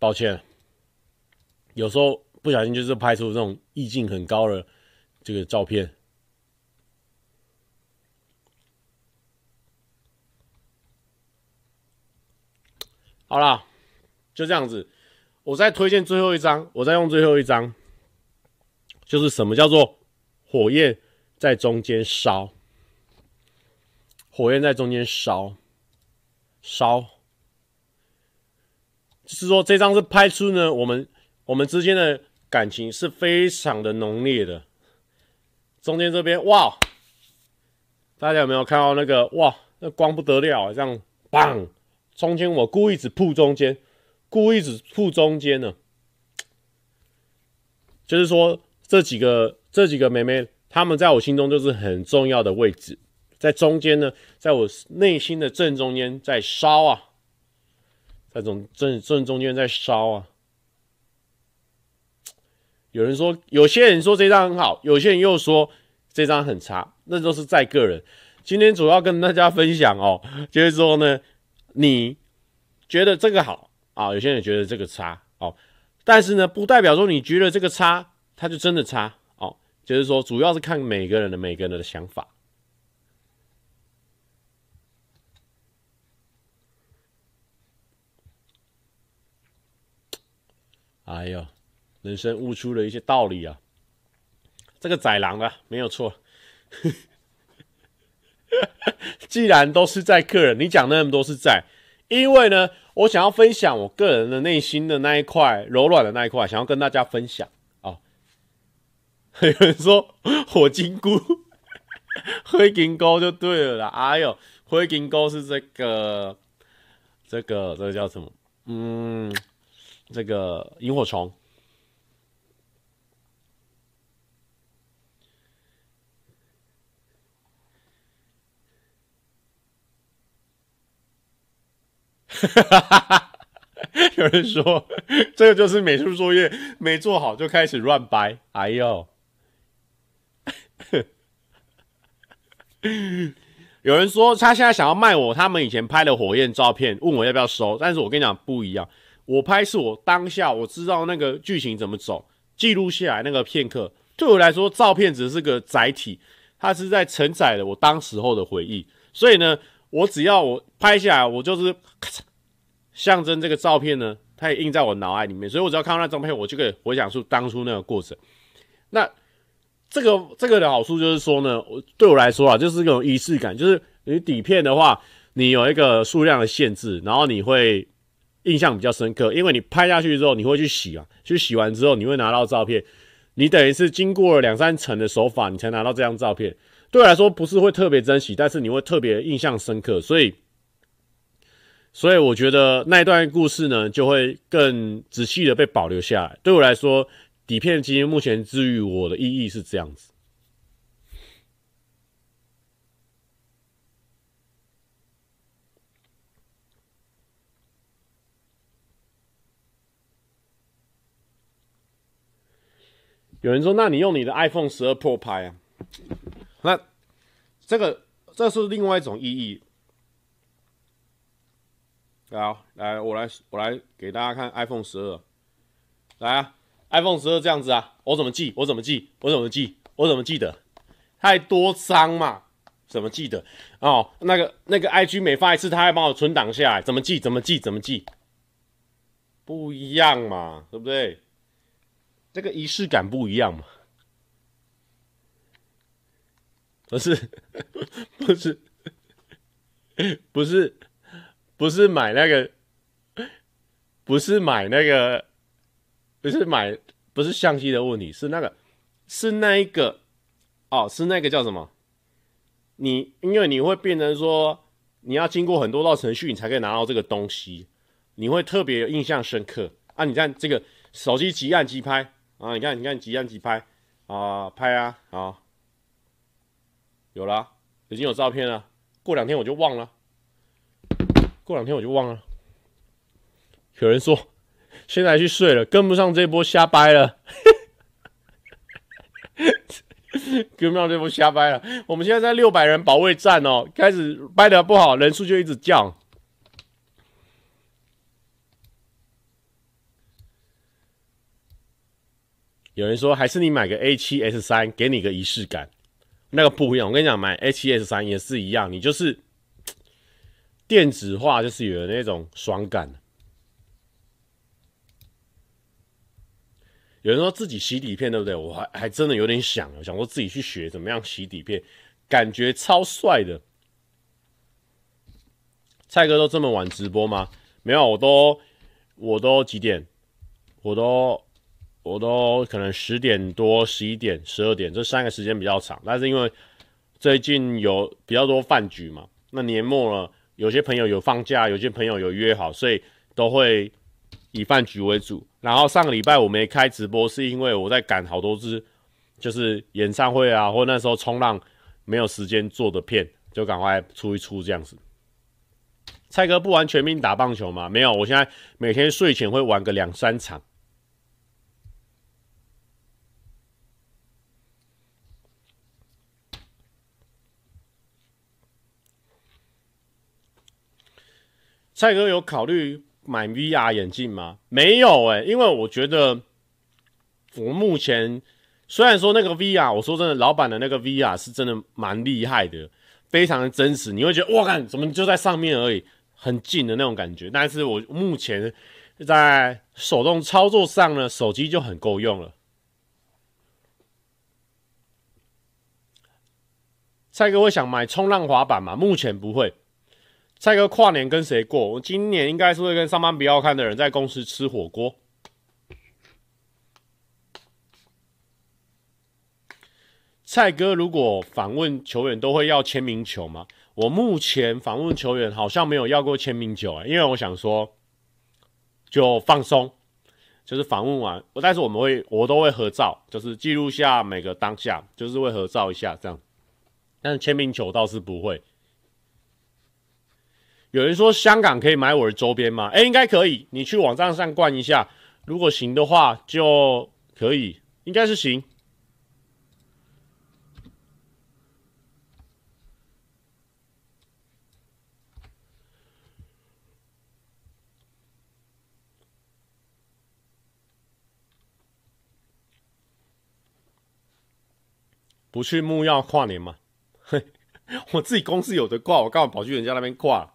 抱歉。有时候不小心就是拍出这种意境很高的这个照片。好啦，就这样子。我再推荐最后一张，我再用最后一张，就是什么叫做火焰在中间烧。火焰在中间烧，烧，是说这张是拍出呢，我们我们之间的感情是非常的浓烈的。中间这边哇，大家有没有看到那个哇？那光不得了，这样棒！中间我故意只铺中间，故意只铺中间呢，就是说这几个这几个妹妹，她们在我心中就是很重要的位置。在中间呢，在我内心的正中间在烧啊，在中正正中间在烧啊。有人说，有些人说这张很好，有些人又说这张很差，那都是在个人。今天主要跟大家分享哦，就是说呢，你觉得这个好啊，有些人觉得这个差哦，但是呢，不代表说你觉得这个差，它就真的差哦。就是说，主要是看每个人的每个人的想法。哎呦，人生悟出了一些道理啊！这个宰狼啊，没有错。既然都是在客人，你讲那么多是在，因为呢，我想要分享我个人的内心的那一块柔软的那一块，想要跟大家分享啊。有人说火金菇，灰金菇就对了啦。哎呦，灰金菇是这个，这个，这个叫什么？嗯。这个萤火虫，哈哈哈哈哈有人说 这个就是美术作业没做好就开始乱掰，哎呦！有人说他现在想要卖我他们以前拍的火焰照片，问我要不要收，但是我跟你讲不一样。我拍是我当下我知道那个剧情怎么走，记录下来那个片刻，对我来说，照片只是个载体，它是在承载了我当时候的回忆。所以呢，我只要我拍下来，我就是咔嚓，象征这个照片呢，它也印在我脑海里面。所以我只要看到那照片，我就可以回想出当初那个过程。那这个这个的好处就是说呢，我对我来说啊，就是一种仪式感，就是你底片的话，你有一个数量的限制，然后你会。印象比较深刻，因为你拍下去之后，你会去洗啊，去洗完之后，你会拿到照片，你等于是经过了两三层的手法，你才拿到这张照片。对我来说，不是会特别珍惜，但是你会特别印象深刻，所以，所以我觉得那一段故事呢，就会更仔细的被保留下来。对我来说，底片机目前治愈我的意义是这样子。有人说：“那你用你的 iPhone 十二 Pro 拍啊？那这个这是另外一种意义。好，来，我来我来给大家看 iPhone 十二。来啊，iPhone 十二这样子啊，我怎么记？我怎么记？我怎么记？我怎么记得？太多张嘛，怎么记得？哦，那个那个 IG 每发一次，他还帮我存档下来，怎么记？怎么记？怎么记？不一样嘛，对不对？”这个仪式感不一样嘛？不是，不是，不是，不是买那个，不是买那个，不是买，不是相机的问题，是那个，是那一个，哦，是那个叫什么？你因为你会变成说，你要经过很多道程序，你才可以拿到这个东西，你会特别有印象深刻啊！你看这个手机即按即拍啊，你看你看几按几拍啊，拍啊，好，有了，已经有照片了。过两天我就忘了，过两天我就忘了。有人说现在去睡了，跟不上这波瞎掰了。跟不上这波瞎掰了。我们现在在六百人保卫战哦，开始掰的不好，人数就一直降。有人说还是你买个 A7S 三，给你个仪式感。那个不一样，我跟你讲，买 A7S 三也是一样，你就是电子化，就是有那种爽感。有人说自己洗底片，对不对？我还还真的有点想，想说自己去学怎么样洗底片，感觉超帅的。蔡哥都这么晚直播吗？没有，我都我都几点？我都我都可能十点多、十一点、十二点这三个时间比较长，但是因为最近有比较多饭局嘛，那年末了，有些朋友有放假，有些朋友有约好，所以都会以饭局为主。然后上个礼拜我没开直播，是因为我在赶好多支，就是演唱会啊，或那时候冲浪没有时间做的片，就赶快出一出这样子。蔡哥不玩全民打棒球吗？没有，我现在每天睡前会玩个两三场。蔡哥有考虑买 VR 眼镜吗？没有诶、欸，因为我觉得我目前虽然说那个 VR，我说真的，老板的那个 VR 是真的蛮厉害的，非常的真实，你会觉得哇，看怎么就在上面而已，很近的那种感觉。但是我目前在手动操作上呢，手机就很够用了。蔡哥会想买冲浪滑板吗？目前不会。蔡哥跨年跟谁过？我今年应该是会跟上班比较看的人在公司吃火锅。蔡哥如果访问球员都会要签名球吗？我目前访问球员好像没有要过签名球啊，因为我想说就放松，就是访问完，但是我们会我都会合照，就是记录下每个当下，就是会合照一下这样。但是签名球倒是不会。有人说香港可以买我的周边吗？哎、应该可以。你去网站上逛一下，如果行的话就可以，应该是行。不去木曜跨年吗？我自己公司有的挂，我干嘛跑去人家那边挂？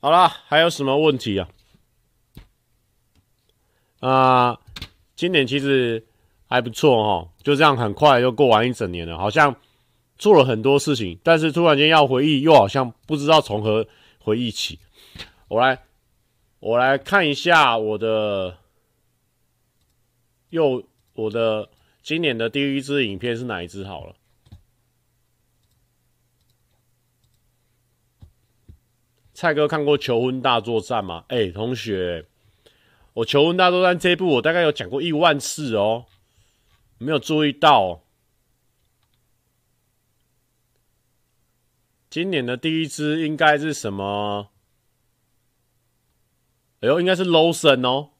好啦，还有什么问题啊？啊、今年其实还不错哦，就这样很快又过完一整年了，好像做了很多事情，但是突然间要回忆，又好像不知道从何回忆起。我来，我来看一下我的，又我的今年的第一支影片是哪一支好了。蔡哥看过《求婚大作战》吗？哎、同学，我《求婚大作战》这一部我大概有讲过一万次哦，没有注意到。今年的第一支应该是什么？哎呦，应该是 Lawson 哦，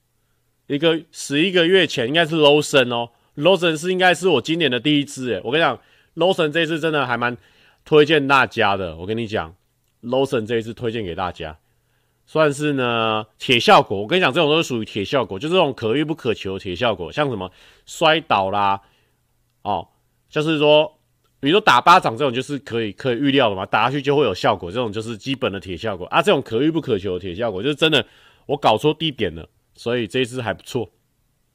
一个十一个月前应该是 Lawson 哦，Lawson 是应该是我今年的第一支哎，我跟你讲，Lawson 这次真的还蛮推荐大家的，我跟你讲。Lawson 这一次推荐给大家，算是呢铁效果。我跟你讲，这种都是属于铁效果，就这种可遇不可求铁效果。像什么摔倒啦，哦，就是说，比如说打巴掌这种，就是可以可以预料的嘛，打下去就会有效果。这种就是基本的铁效果啊。这种可遇不可求铁效果，就是真的我搞错地点了，所以这一支还不错。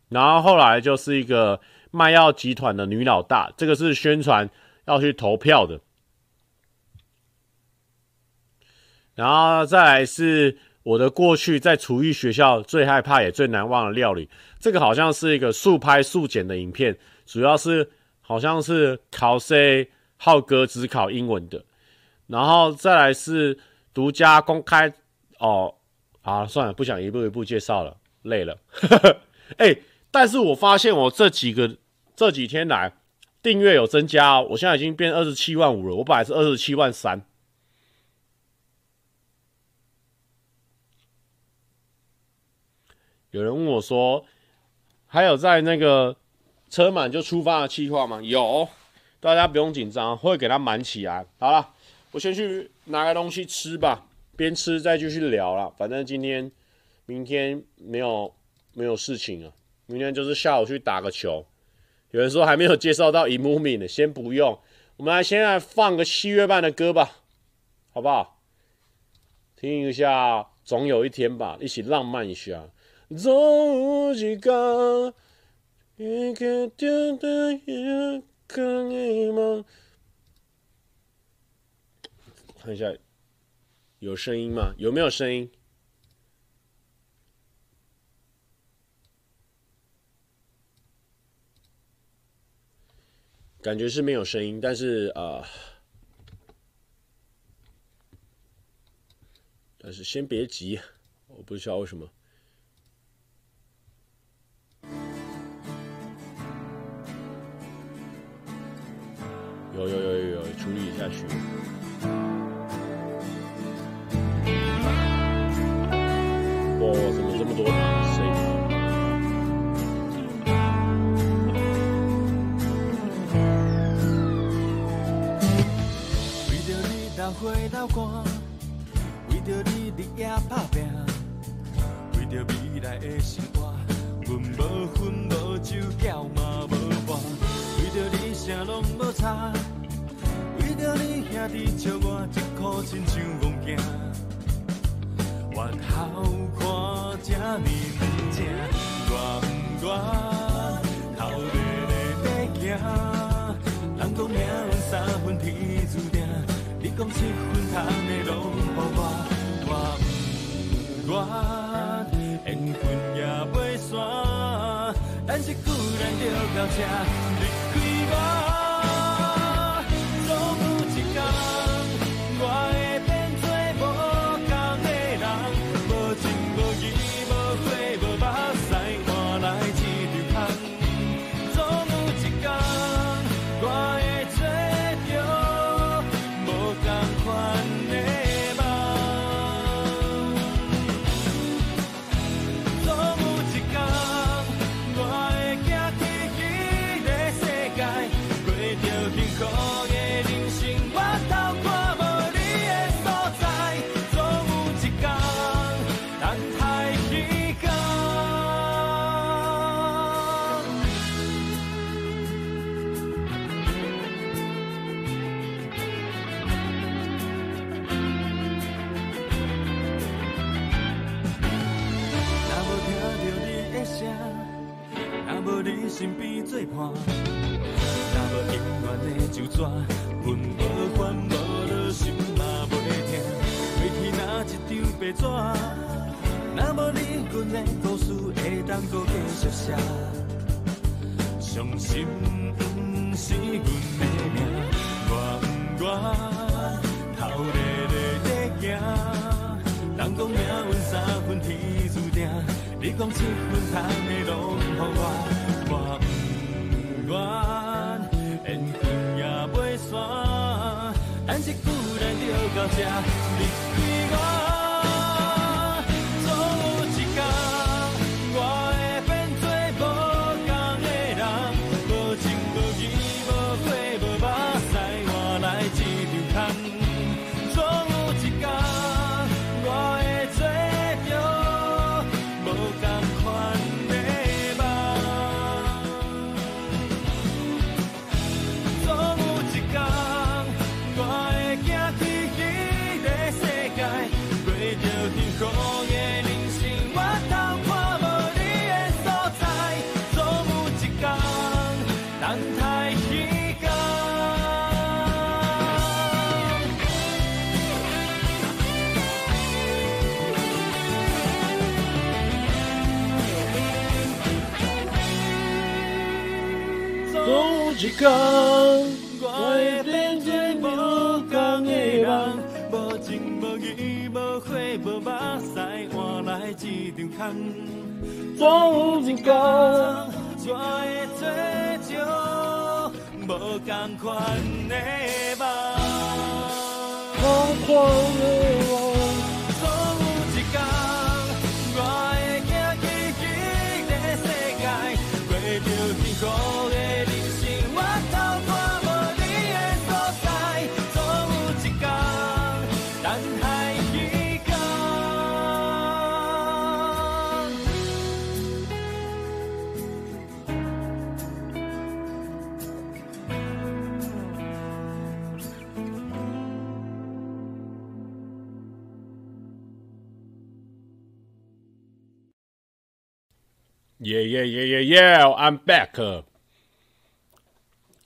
然后后来就是一个卖药集团的女老大，这个是宣传要去投票的。然后再来是我的过去在厨艺学校最害怕也最难忘的料理，这个好像是一个速拍速剪的影片，主要是好像是考 C 浩哥只考英文的，然后再来是独家公开哦。啊，算了，不想一步一步介绍了，累了。哎、欸，但是我发现我这几个这几天来订阅有增加哦，我现在已经变二十七万五了，我本来是二十七万三。有人问我说，还有在那个车满就出发的计划吗？有，大家不用紧张，会给它满起来。好了，我先去拿个东西吃吧。边吃再继续聊了，反正今天、明天没有没有事情啊。明天就是下午去打个球。有人说还没有介绍到 Imumin 的，先不用。我们来先来放个七月半的歌吧，好不好？听一下，总有一天吧，一起浪漫一下。总有一天，一个丢的也可以吗？看一下。有声音吗？有没有声音？感觉是没有声音，但是啊、但是先别急，我不知道为什么。有有有有有，处理下去。哦，怎么这么多声音？为着你流血流汗，为着你日夜打拼，为着未来的生活，阮无烟无酒，叫嘛无伴。为着你啥拢无差，为着你兄弟笑我一颗亲像憨囝。越好看这呢不正，我不愿头日日在行。人讲命运三分天注定，你讲七分汤的拢予我，我不愿缘分也袂散，但是固然就到这离开我。边作伴，若无永远的就纸，阮无烦无恼，心嘛袂痛。过去若一张白纸，若无你，阮的故事会当阁继续写。伤心不是阮的命，我不愿头日日在行。人讲命运三分天注定，你讲七分汤的拢予我。缘分也袂散，但是固然就到这讲，我会变做无同的人，无情无义无血无肉，赛换来一张空。总有一天，我会做着无同款的梦。耶耶耶耶耶！I'm back，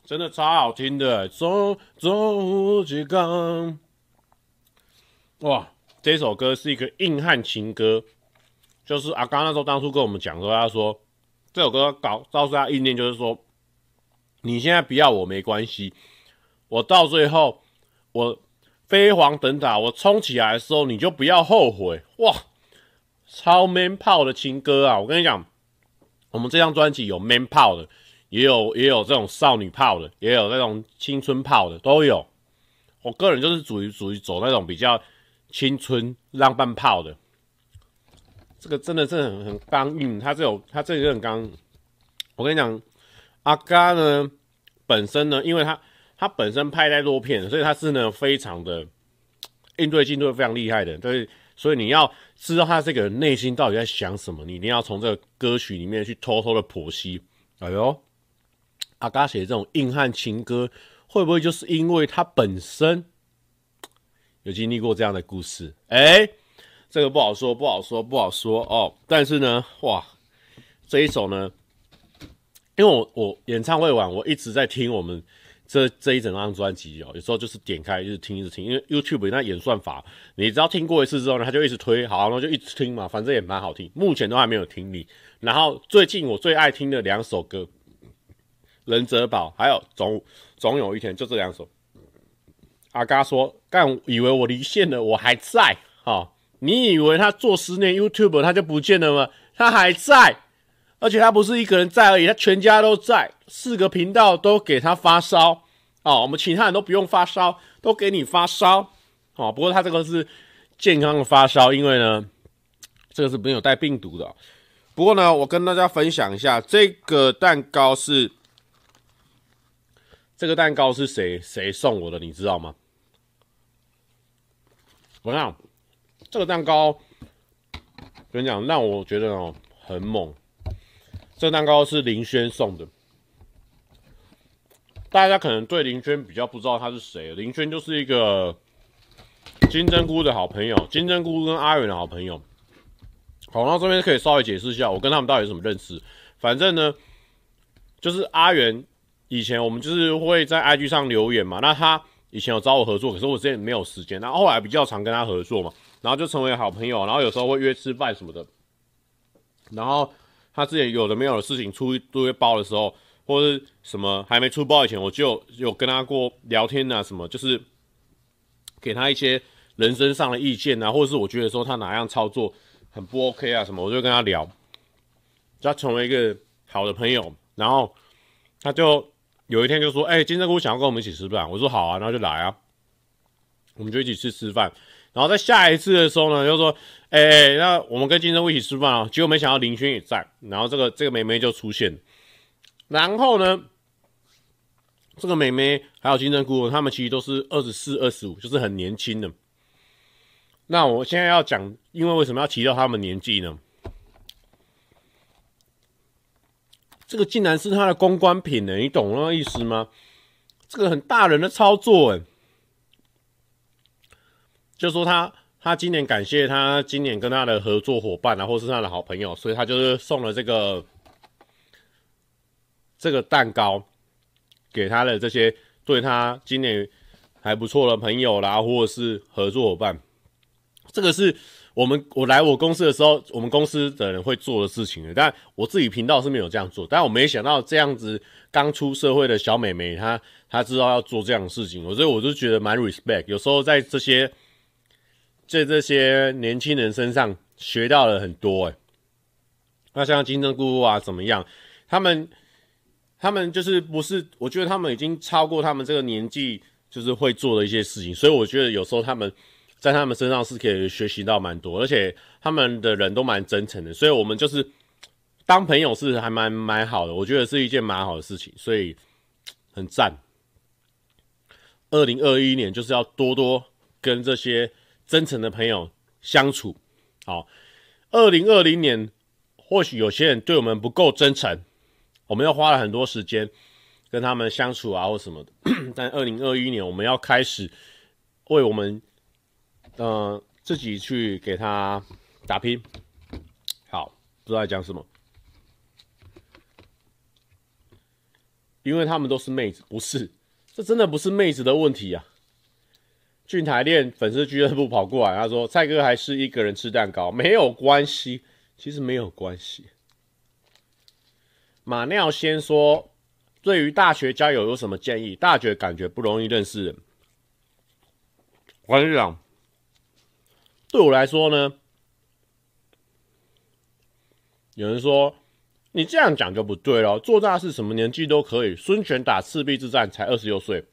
真的超好听的，走走几刚。哇，这首歌是一个硬汉情歌，就是阿刚那时候当初跟我们讲说，他说这首歌搞告诉他意念就是说，你现在不要我没关系，我到最后我飞黄腾达，我冲起来的时候你就不要后悔。哇，超 man 炮的情歌啊！我跟你讲。我们这张专辑有 man 炮的，也有也有这种少女炮的，也有那种青春炮的，都有。我个人就是属于属于走那种比较青春浪漫炮的。这个真的是很很刚硬，他这有他这个很刚。我跟你讲，阿嘎呢本身呢，因为他他本身拍太多片，所以他是呢非常的应对进退非常厉害的，对。所以你要知道他这个内心到底在想什么，你一定要从这个歌曲里面去偷偷的剖析。哎呦，阿嘎写这种硬汉情歌，会不会就是因为他本身有经历过这样的故事？哎，这个不好说，不好说，不好说哦。但是呢，哇，这一首呢，因为我我演唱会完，我一直在听我们。这这一整张专辑哦，有时候就是点开一直听一直听，因为 YouTube 那演算法，你只要听过一次之后呢，他就一直推，好，然后就一直听嘛，反正也蛮好听。目前都还没有听你。然后最近我最爱听的两首歌，《人泽宝》还有总总有一天，就这两首。阿嘎说：“干以为我离线了，我还在。哦，你以为他做十年 YouTube 他就不见了吗？他还在。”而且他不是一个人在而已，他全家都在，四个频道都给他发烧哦。我们其他人都不用发烧，都给你发烧哦。不过他这个是健康的发烧，因为呢，这个是没有带病毒的。不过呢，我跟大家分享一下，这个蛋糕是这个蛋糕是谁谁送我的，你知道吗？我想这个蛋糕跟你讲，让我觉得哦很猛。这蛋糕是林轩送的，大家可能对林轩比较不知道他是谁。林轩就是一个金针菇的好朋友，金针菇跟阿远的好朋友。好，那这边可以稍微解释一下，我跟他们到底有什么认识。反正呢，就是阿元以前我们就是会在 IG 上留言嘛，那他以前有找我合作，可是我之前没有时间，那后来比较常跟他合作嘛，然后就成为好朋友，然后有时候会约吃饭什么的，然后。他之前有的没有的事情出一堆包的时候，或者是什么还没出包以前，我就有跟他过聊天啊，什么就是给他一些人生上的意见啊，或者是我觉得说他哪样操作很不 OK 啊，什么我就跟他聊，就成为一个好的朋友。然后他就有一天就说：“哎、欸，金针菇想要跟我们一起吃饭。”我说：“好啊。”然后就来啊，我们就一起去吃饭。然后在下一次的时候呢，就说，哎、欸，那我们跟金针菇一起吃饭啊，结果没想到林轩也在，然后这个这个妹妹就出现，然后呢，这个妹妹还有金针菇，他们其实都是二十四、二十五，就是很年轻的。那我现在要讲，因为为什么要提到他们年纪呢？这个竟然是他的公关品呢，你懂那个意思吗？这个很大人的操作哎。就说他，他今年感谢他今年跟他的合作伙伴啊，或是他的好朋友，所以他就是送了这个这个蛋糕给他的这些对他今年还不错的朋友啦，或者是合作伙伴。这个是我们我来我公司的时候，我们公司的人会做的事情的，但我自己频道是没有这样做。但我没想到这样子刚出社会的小美眉，她她知道要做这样的事情，所以我就觉得蛮 respect。有时候在这些。在这些年轻人身上学到了很多哎。那像金针菇啊怎么样？他们他们就是不是？我觉得他们已经超过他们这个年纪，就是会做的一些事情。所以我觉得有时候他们在他们身上是可以学习到蛮多，而且他们的人都蛮真诚的。所以我们就是当朋友是还蛮蛮好的，我觉得是一件蛮好的事情，所以很赞。二零二一年就是要多多跟这些真诚的朋友相处。好，二零二零年。或许有些人对我们不够真诚，我们又花了很多时间跟他们相处啊，或什么的。但二零二一年，我们要开始为我们，呃，自己去给他打拼。好，不知道在讲什么，因为他们都是妹子，不是，这真的不是妹子的问题啊。俊台练粉丝俱乐部跑过来，他说：“蔡哥还是一个人吃蛋糕，没有关系。”其实没有关系。马尿先说，对于大学交友有什么建议？大学感觉不容易认识人。我跟你讲，对我来说呢，有人说你这样讲就不对了。做大事什么年纪都可以。孙权打赤壁之战才二十六岁，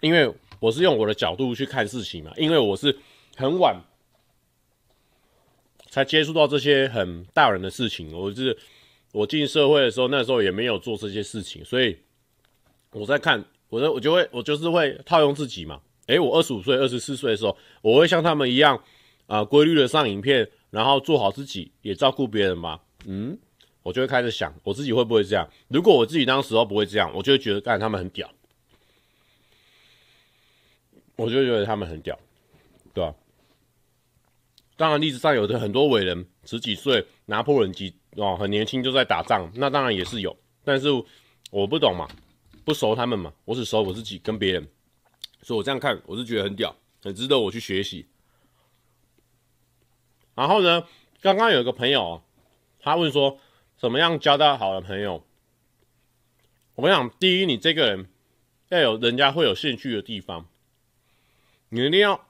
因为我是用我的角度去看事情嘛，因为我是很晚。才接触到这些很大人的事情，我是我进社会的时候，那时候也没有做这些事情，所以我在看，我我就会我就是会套用自己嘛。诶，我二十五岁、二十四岁的时候，我会像他们一样啊，规律的上影片，然后做好自己，也照顾别人嘛。嗯，我就会开始想，我自己会不会这样？如果我自己当时候不会这样，我就会觉得干他们很屌，我就觉得他们很屌，对吧？当然，历史上有的很多伟人，十几岁拿破仑级哦，很年轻就在打仗，那当然也是有。但是我不懂嘛，不熟他们嘛，我只熟我自己跟别人，所以我这样看，我是觉得很屌，很值得我去学习。然后呢，刚刚有一个朋友，他问说，怎么样交到好的朋友？我跟你讲，第一，你这个人要有人家会有兴趣的地方，你一定要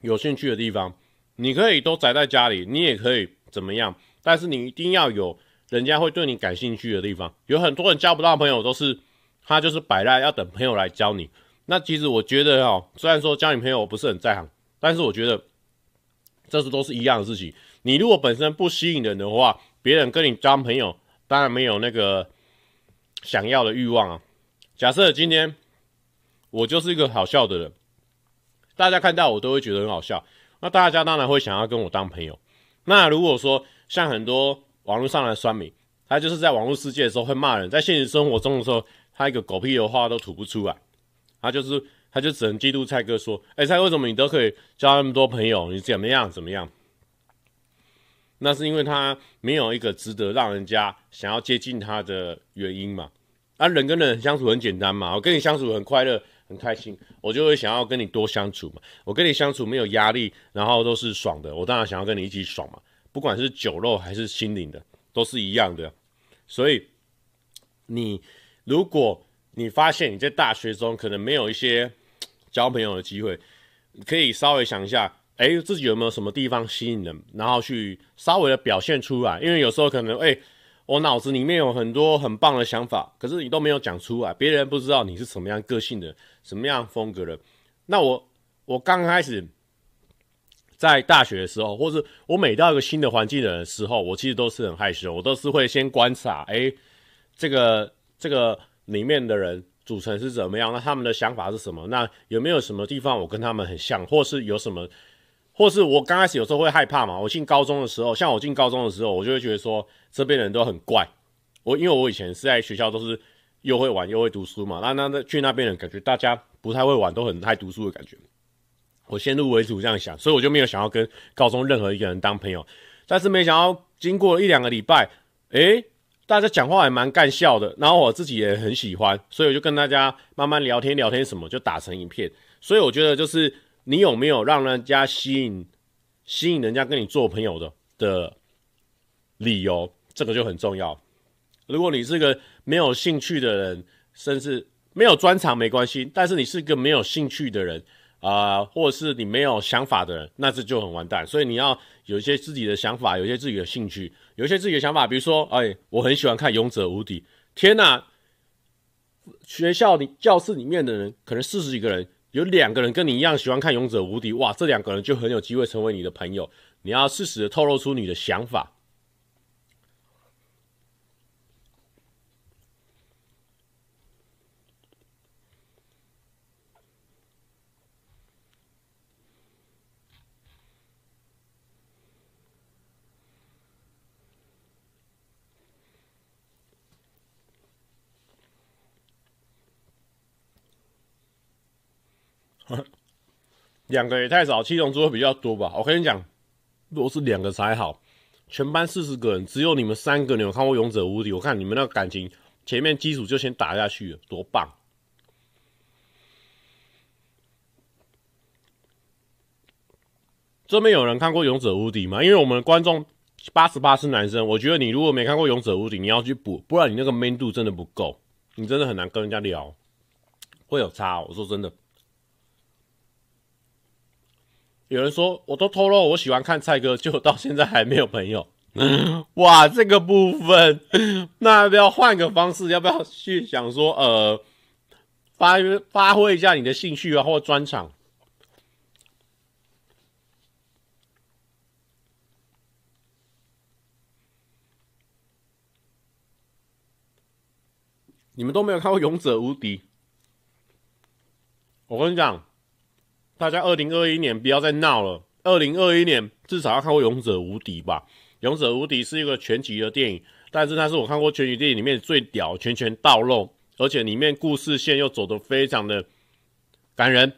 有兴趣的地方。你可以都宅在家里，你也可以怎么样？但是你一定要有人家会对你感兴趣的地方。有很多人交不到朋友，都是他就是摆烂，要等朋友来教你。那其实我觉得哈，虽然说交女朋友我不是很在行，但是我觉得这是都是一样的事情。你如果本身不吸引人的话，别人跟你交朋友，当然没有那个想要的欲望啊。假设今天我就是一个好笑的人，大家看到我都会觉得很好笑。那大家当然会想要跟我当朋友。那如果说像很多网络上的酸民，他就是在网络世界的时候会骂人，在现实生活中的时候，他一个狗屁的话都吐不出来，他就是他就只能嫉妒蔡哥说：“哎，蔡哥为什么你都可以交那么多朋友？你怎么样怎么样？”那是因为他没有一个值得让人家想要接近他的原因嘛。啊，人跟人相处很简单嘛，我跟你相处很快乐。很开心，我就会想要跟你多相处嘛。我跟你相处没有压力，然后都是爽的，我当然想要跟你一起爽嘛。不管是酒肉还是心灵的，都是一样的。所以，你如果你发现你在大学中可能没有一些交朋友的机会，可以稍微想一下，哎，自己有没有什么地方吸引人，然后去稍微的表现出来。因为有时候可能，哎。我脑子里面有很多很棒的想法，可是你都没有讲出来，别人不知道你是什么样个性的，什么样风格的。那我我刚开始在大学的时候，或是我每到一个新的环境的时候，我其实都是很害羞，我都是会先观察，哎，这个这个里面的人组成是怎么样，那他们的想法是什么？那有没有什么地方我跟他们很像，或是有什么？或是我刚开始有时候会害怕嘛，我进高中的时候，像我进高中的时候，我就会觉得说这边的人都很怪。我因为我以前是在学校都是又会玩又会读书嘛，那那那去那边的人感觉大家不太会玩，都很爱读书的感觉。我先入为主这样想，所以我就没有想要跟高中任何一个人当朋友。但是没想到经过一两个礼拜，诶，大家讲话还蛮干笑的，然后我自己也很喜欢，所以我就跟大家慢慢聊天聊天什么，就打成一片。所以我觉得就是。你有没有让人家吸引、吸引人家跟你做朋友的的理由？这个就很重要。如果你是个没有兴趣的人，甚至没有专长没关系，但是你是个没有兴趣的人啊、或者是你没有想法的人，那这就很完蛋。所以你要有一些自己的想法，有一些自己的兴趣，有一些自己的想法。比如说，哎，我很喜欢看《勇者无敌》。天哪！学校里教室里面的人，可能四十几个人，有两个人跟你一样喜欢看《勇者无敌》。哇，这两个人就很有机会成为你的朋友。你要适时的透露出你的想法。两个也太少，七龙珠会比较多吧？我跟你讲，如果是两个才好。全班四十个人，只有你们三个，你有看过《勇者无敌》？我看你们那个感情，前面基础就先打下去了，多棒！这边有人看过《勇者无敌》吗？因为我们观众八十八是男生，我觉得你如果没看过《勇者无敌》，你要去补，不然你那个 man 度真的不够，你真的很难跟人家聊，会有差哦。我说真的。有人说，我都透露我喜欢看蔡哥，就到现在还没有朋友。哇，这个部分，那要不要换个方式？要不要去想说，呃，发发挥一下你的兴趣啊，或专场？你们都没有看过《勇者无敌》，我跟你讲。大家二零二一年不要再闹了。二零二一年至少要看过《勇者无敌》吧，《勇者无敌》是一个全集的电影，但是它是我看过全集电影里面最屌，拳拳到肉，而且里面故事线又走得非常的感人。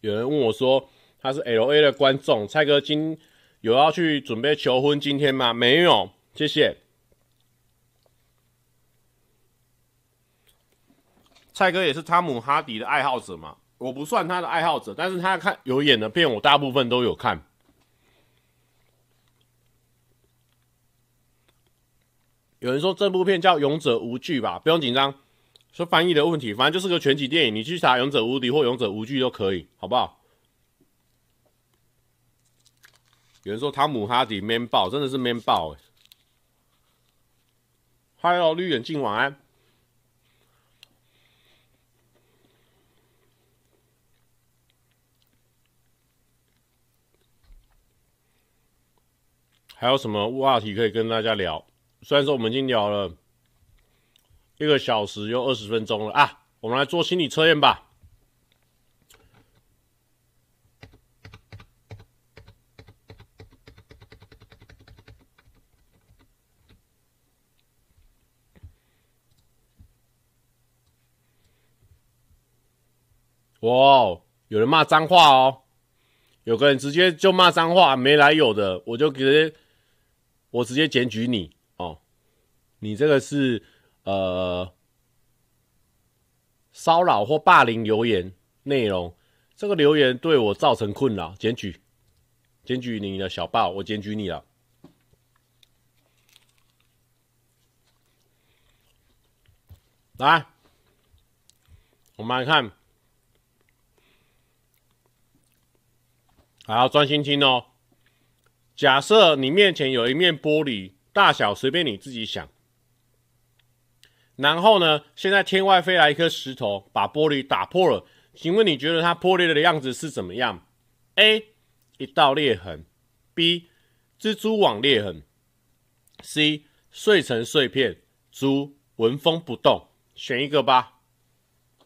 有人问我说：“他是 LA 的观众，蔡哥今有要去准备求婚今天吗？”没有，谢谢。蔡哥也是汤姆哈迪的爱好者嘛，我不算他的爱好者，但是他看有演的片，我大部分都有看。有人说这部片叫《勇者无惧》吧，不用紧张。说翻译的问题，反正就是个全集电影，你去查《勇者无敌》或《勇者无惧》都可以，好不好？有人说汤姆哈迪 man 爆，真的是 man 爆哎！Hello，绿眼镜晚安。还有什么话题可以跟大家聊？虽然说我们已经聊了。一个小时又二十分钟了啊！我们来做心理测验吧。哇，有人骂脏话哦！有个人直接就骂脏话，没来由的，我就直接我直接检举你哦！你这个是。呃，骚扰或霸凌留言内容，这个留言对我造成困扰，检举，检举你的小报，我检举你了。来，我们来看，还要专心听哦。假设你面前有一面玻璃，大小随便你自己想。然后呢，现在天外飞来一颗石头，把玻璃打破了。请问你觉得它破裂的样子是怎么样？A. 一道裂痕，B. 蜘蛛网裂痕，C. 碎成碎片，猪纹风不动。选一个吧，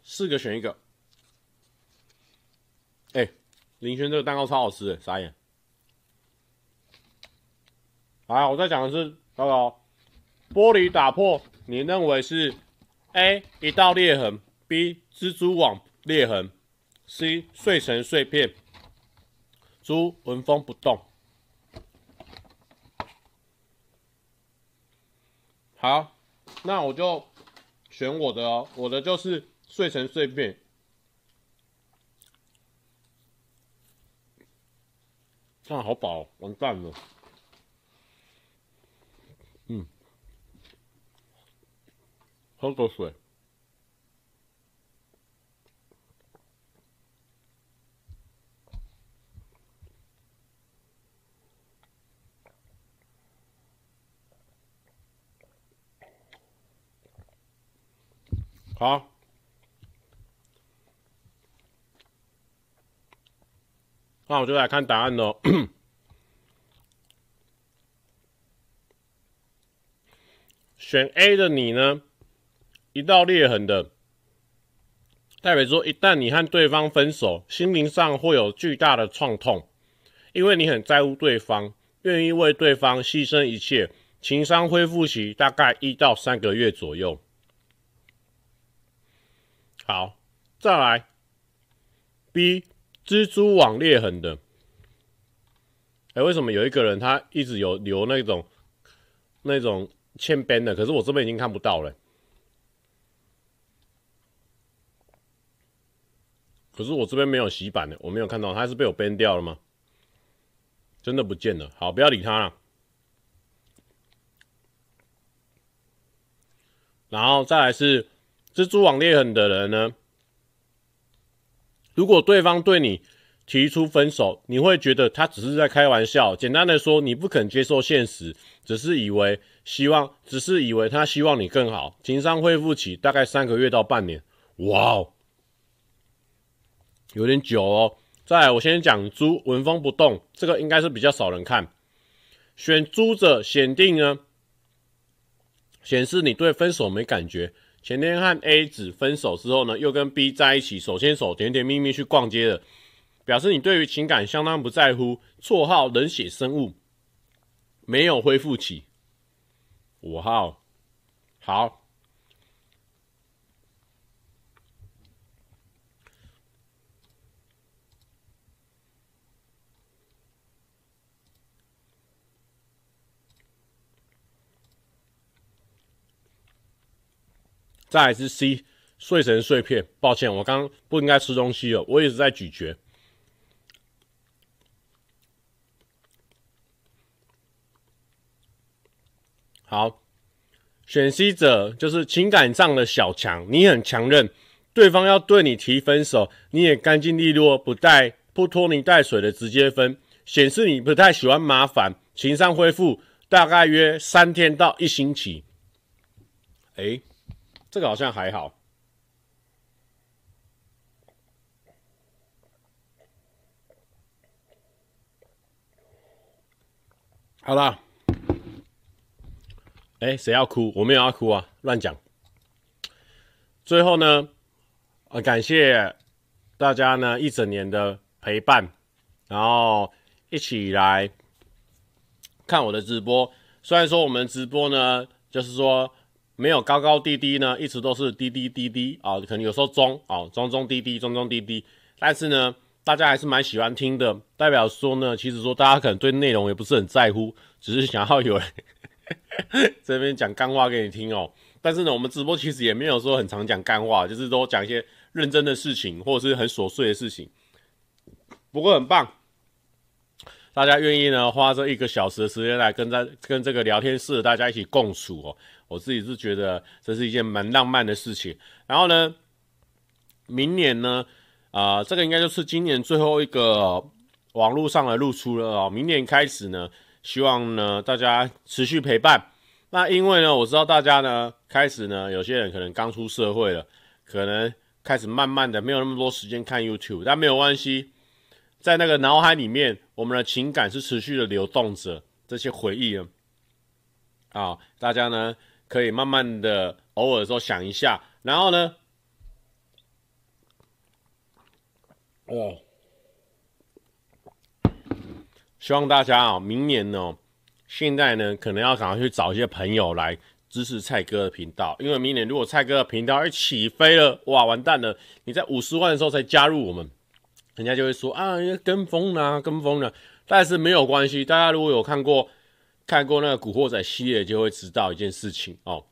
四个选一个。哎，林轩这个蛋糕超好吃的，傻眼。好，我再讲的是，糟糕，玻璃打破。你认为是 A 一道裂痕，B 蜘蛛网裂痕，C 碎成碎片，猪纹风不动。好，那我就选我的哦，我的就是碎成碎片。啊，好饱，完蛋了。喝口水。好，那我就来看答案喽。选 A 的你呢，一道裂痕的，代表说一旦你和对方分手，心灵上会有巨大的创痛，因为你很在乎对方，愿意为对方牺牲一切，情伤恢复期大概一到三个月左右。好，再来 B 蜘蛛网裂痕的，哎、为什么有一个人他一直有留那种那种？欠边的，可是我这边已经看不到了。可是我这边没有洗版的，我没有看到，它是被我编掉了吗？真的不见了。好，不要理他了。然后再来是蜘蛛网裂痕的人呢？如果对方对你提出分手，你会觉得他只是在开玩笑。简单的说，你不肯接受现实，只是以为希望，只是以为他希望你更好。情商恢复期大概三个月到半年。哇哦，有点久哦。再来，我先讲猪纹风不动，这个应该是比较少人看。选猪者显定呢，显示你对分手没感觉。前天和 A 子分手之后呢，又跟 B 在一起，手牵手，甜甜蜜蜜去逛街了。表示你对于情感相当不在乎，绰号冷血生物，没有恢复期。五号，好，再来是 C，碎成碎片。抱歉，我刚不应该吃东西了，我一直在咀嚼。好，选 C 者就是情感上的小强，你很强韧，对方要对你提分手，你也干净利落，不带不拖泥带水的直接分，显示你不太喜欢麻烦，情商恢复大概约三天到一星期。哎，这个好像还好。好了。哎，谁要哭？我没有要哭啊，乱讲。最后呢，呃，感谢大家呢一整年的陪伴，然后一起来看我的直播。虽然说我们直播呢，就是说没有高高低低呢，一直都是低低低低啊，可能有时候中啊，中中低低，中中低低，但是呢，大家还是蛮喜欢听的，代表说呢，其实说大家可能对内容也不是很在乎，只是想要有人。这边讲干话给你听哦，但是呢，我们直播其实也没有说很常讲干话，就是都讲一些认真的事情或者是很琐碎的事情。不过很棒，大家愿意呢花这一个小时的时间来跟在跟这个聊天室大家一起共处哦，我自己是觉得这是一件蛮浪漫的事情。然后呢，明年呢，啊、这个应该就是今年最后一个网络上的露出了哦，明年开始呢。希望呢，大家持续陪伴。那因为呢，我知道大家呢，开始呢，有些人可能刚出社会了，可能开始慢慢的没有那么多时间看 YouTube，但没有关系，在那个脑海里面，我们的情感是持续的流动着，这些回忆啊，大家呢可以慢慢的偶尔的时候想一下，然后呢，哦。希望大家啊，明年呢，现在呢，可能要赶快去找一些朋友来支持蔡哥的频道，因为明年如果蔡哥的频道一起飞了，哇，完蛋了！你在五十万的时候才加入我们，人家就会说啊，跟风呢、跟风呢、但是没有关系，大家如果有看过看过那个古惑仔系列，就会知道一件事情哦。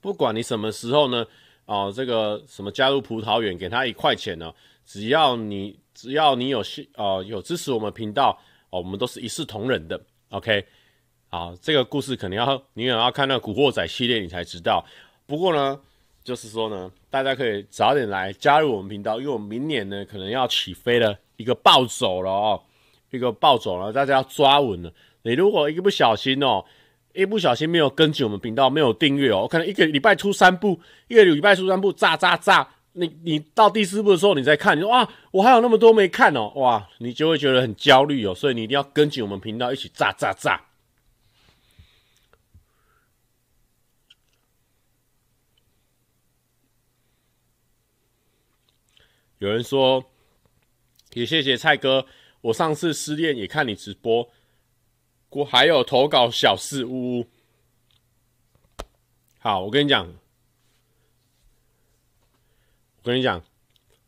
不管你什么时候呢，哦、呃，这个什么加入葡萄园，给他一块钱呢，只要你只要你有呃有支持我们频道哦，我们都是一视同仁的。OK，好，这个故事可能要你也要看那古惑仔系列，你才知道。不过呢，就是说呢，大家可以早点来加入我们频道，因为我们明年呢可能要起飞了一个暴走了哦，一个暴走了，大家要抓稳了。你如果一不小心哦。一不小心没有跟紧我们频道，没有订阅哦，可能一个礼拜出三部，一个礼拜出三部，炸炸炸！你你到第四部的时候，你再看，你说哇，我还有那么多没看哦，哇，你就会觉得很焦虑哦，所以你一定要跟紧我们频道，一起炸炸炸！有人说，也谢谢蔡哥，我上次失恋也看你直播。我还有投稿小事屋，好，我跟你讲，我跟你讲，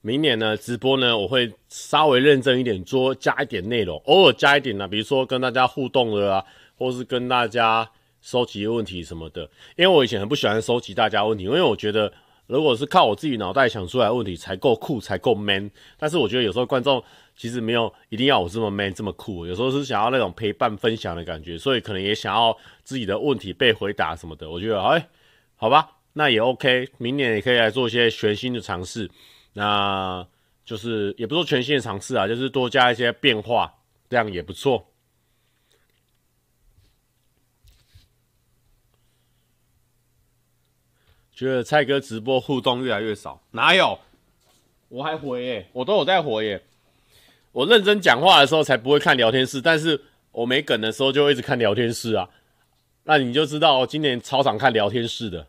明年呢直播呢，我会稍微认真一点，做加一点内容，偶尔加一点呢，比如说跟大家互动的啊，或是跟大家收集问题什么的。因为我以前很不喜欢收集大家问题，因为我觉得如果是靠我自己脑袋想出来的问题才够酷，才够 man。但是我觉得有时候观众。其实没有一定要我这么 man 这么酷，有时候是想要那种陪伴分享的感觉，所以可能也想要自己的问题被回答什么的。我觉得，哎，好吧，那也 OK，明年也可以来做一些全新的尝试，那就是也不说全新的尝试啊，就是多加一些变化，这样也不错。觉得蔡哥直播互动越来越少，哪有？我还回耶，我都有在回耶。我认真讲话的时候才不会看聊天室，但是我没梗的时候就一直看聊天室啊。那你就知道今年超常看聊天室的。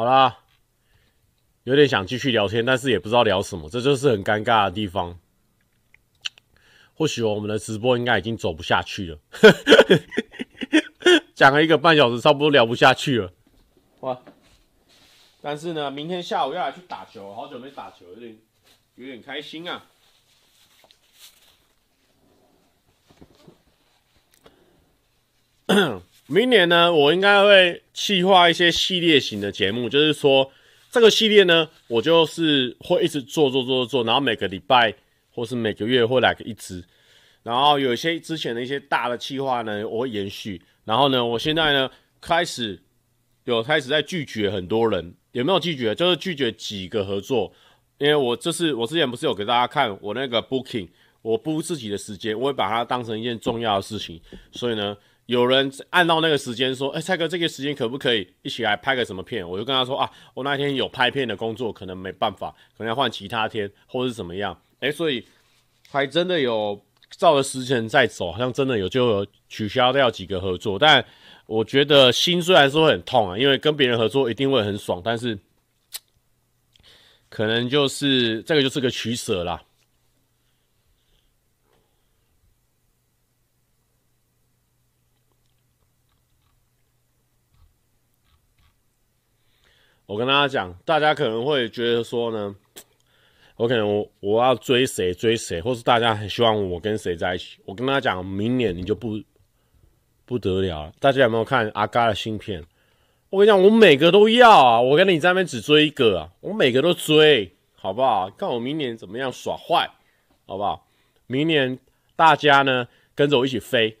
好啦，有点想继续聊天，但是也不知道聊什么，这就是很尴尬的地方。或许我们的直播应该已经走不下去了，讲了一个半小时，差不多聊不下去了。哇！但是呢，明天下午要来去打球，好久没打球，有点有点开心啊。明年呢，我应该会企划一些系列型的节目，就是说这个系列呢，我就是会一直做做做做，然后每个礼拜或是每个月会来个一支，然后有一些之前的一些大的企划呢，我会延续。然后呢，我现在呢开始有开始在拒绝很多人，有没有拒绝？就是拒绝几个合作，因为我这是我之前不是有给大家看我那个 booking，我 book 自己的时间，我会把它当成一件重要的事情，所以呢。有人按到那个时间说：“哎、蔡哥，这个时间可不可以一起来拍个什么片？”我就跟他说：“啊，我那天有拍片的工作，可能没办法，可能要换其他天，或者是怎么样。”哎，所以还真的有照着时间在走，好像真的有就有取消掉几个合作。但我觉得心虽然说很痛啊，因为跟别人合作一定会很爽，但是可能就是这个就是个取舍啦。我跟大家讲，大家可能会觉得说呢，我可能我我要追谁追谁，或是大家很希望我跟谁在一起。我跟大家讲，明年你就不不得了了。大家有没有看阿嘎的新片？我跟你讲，我每个都要啊！我跟你在那边只追一个啊，我每个都追，好不好？看我明年怎么样耍坏，好不好？明年大家呢跟着我一起飞，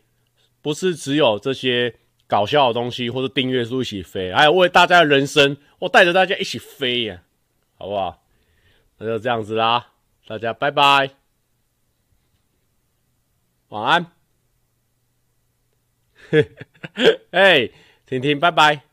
不是只有这些。搞笑的东西，或者订阅数一起飞，还有为大家的人生，我带着大家一起飞呀，好不好？那就这样子啦，大家拜拜，晚安。嘿，嘿，婷婷，拜拜。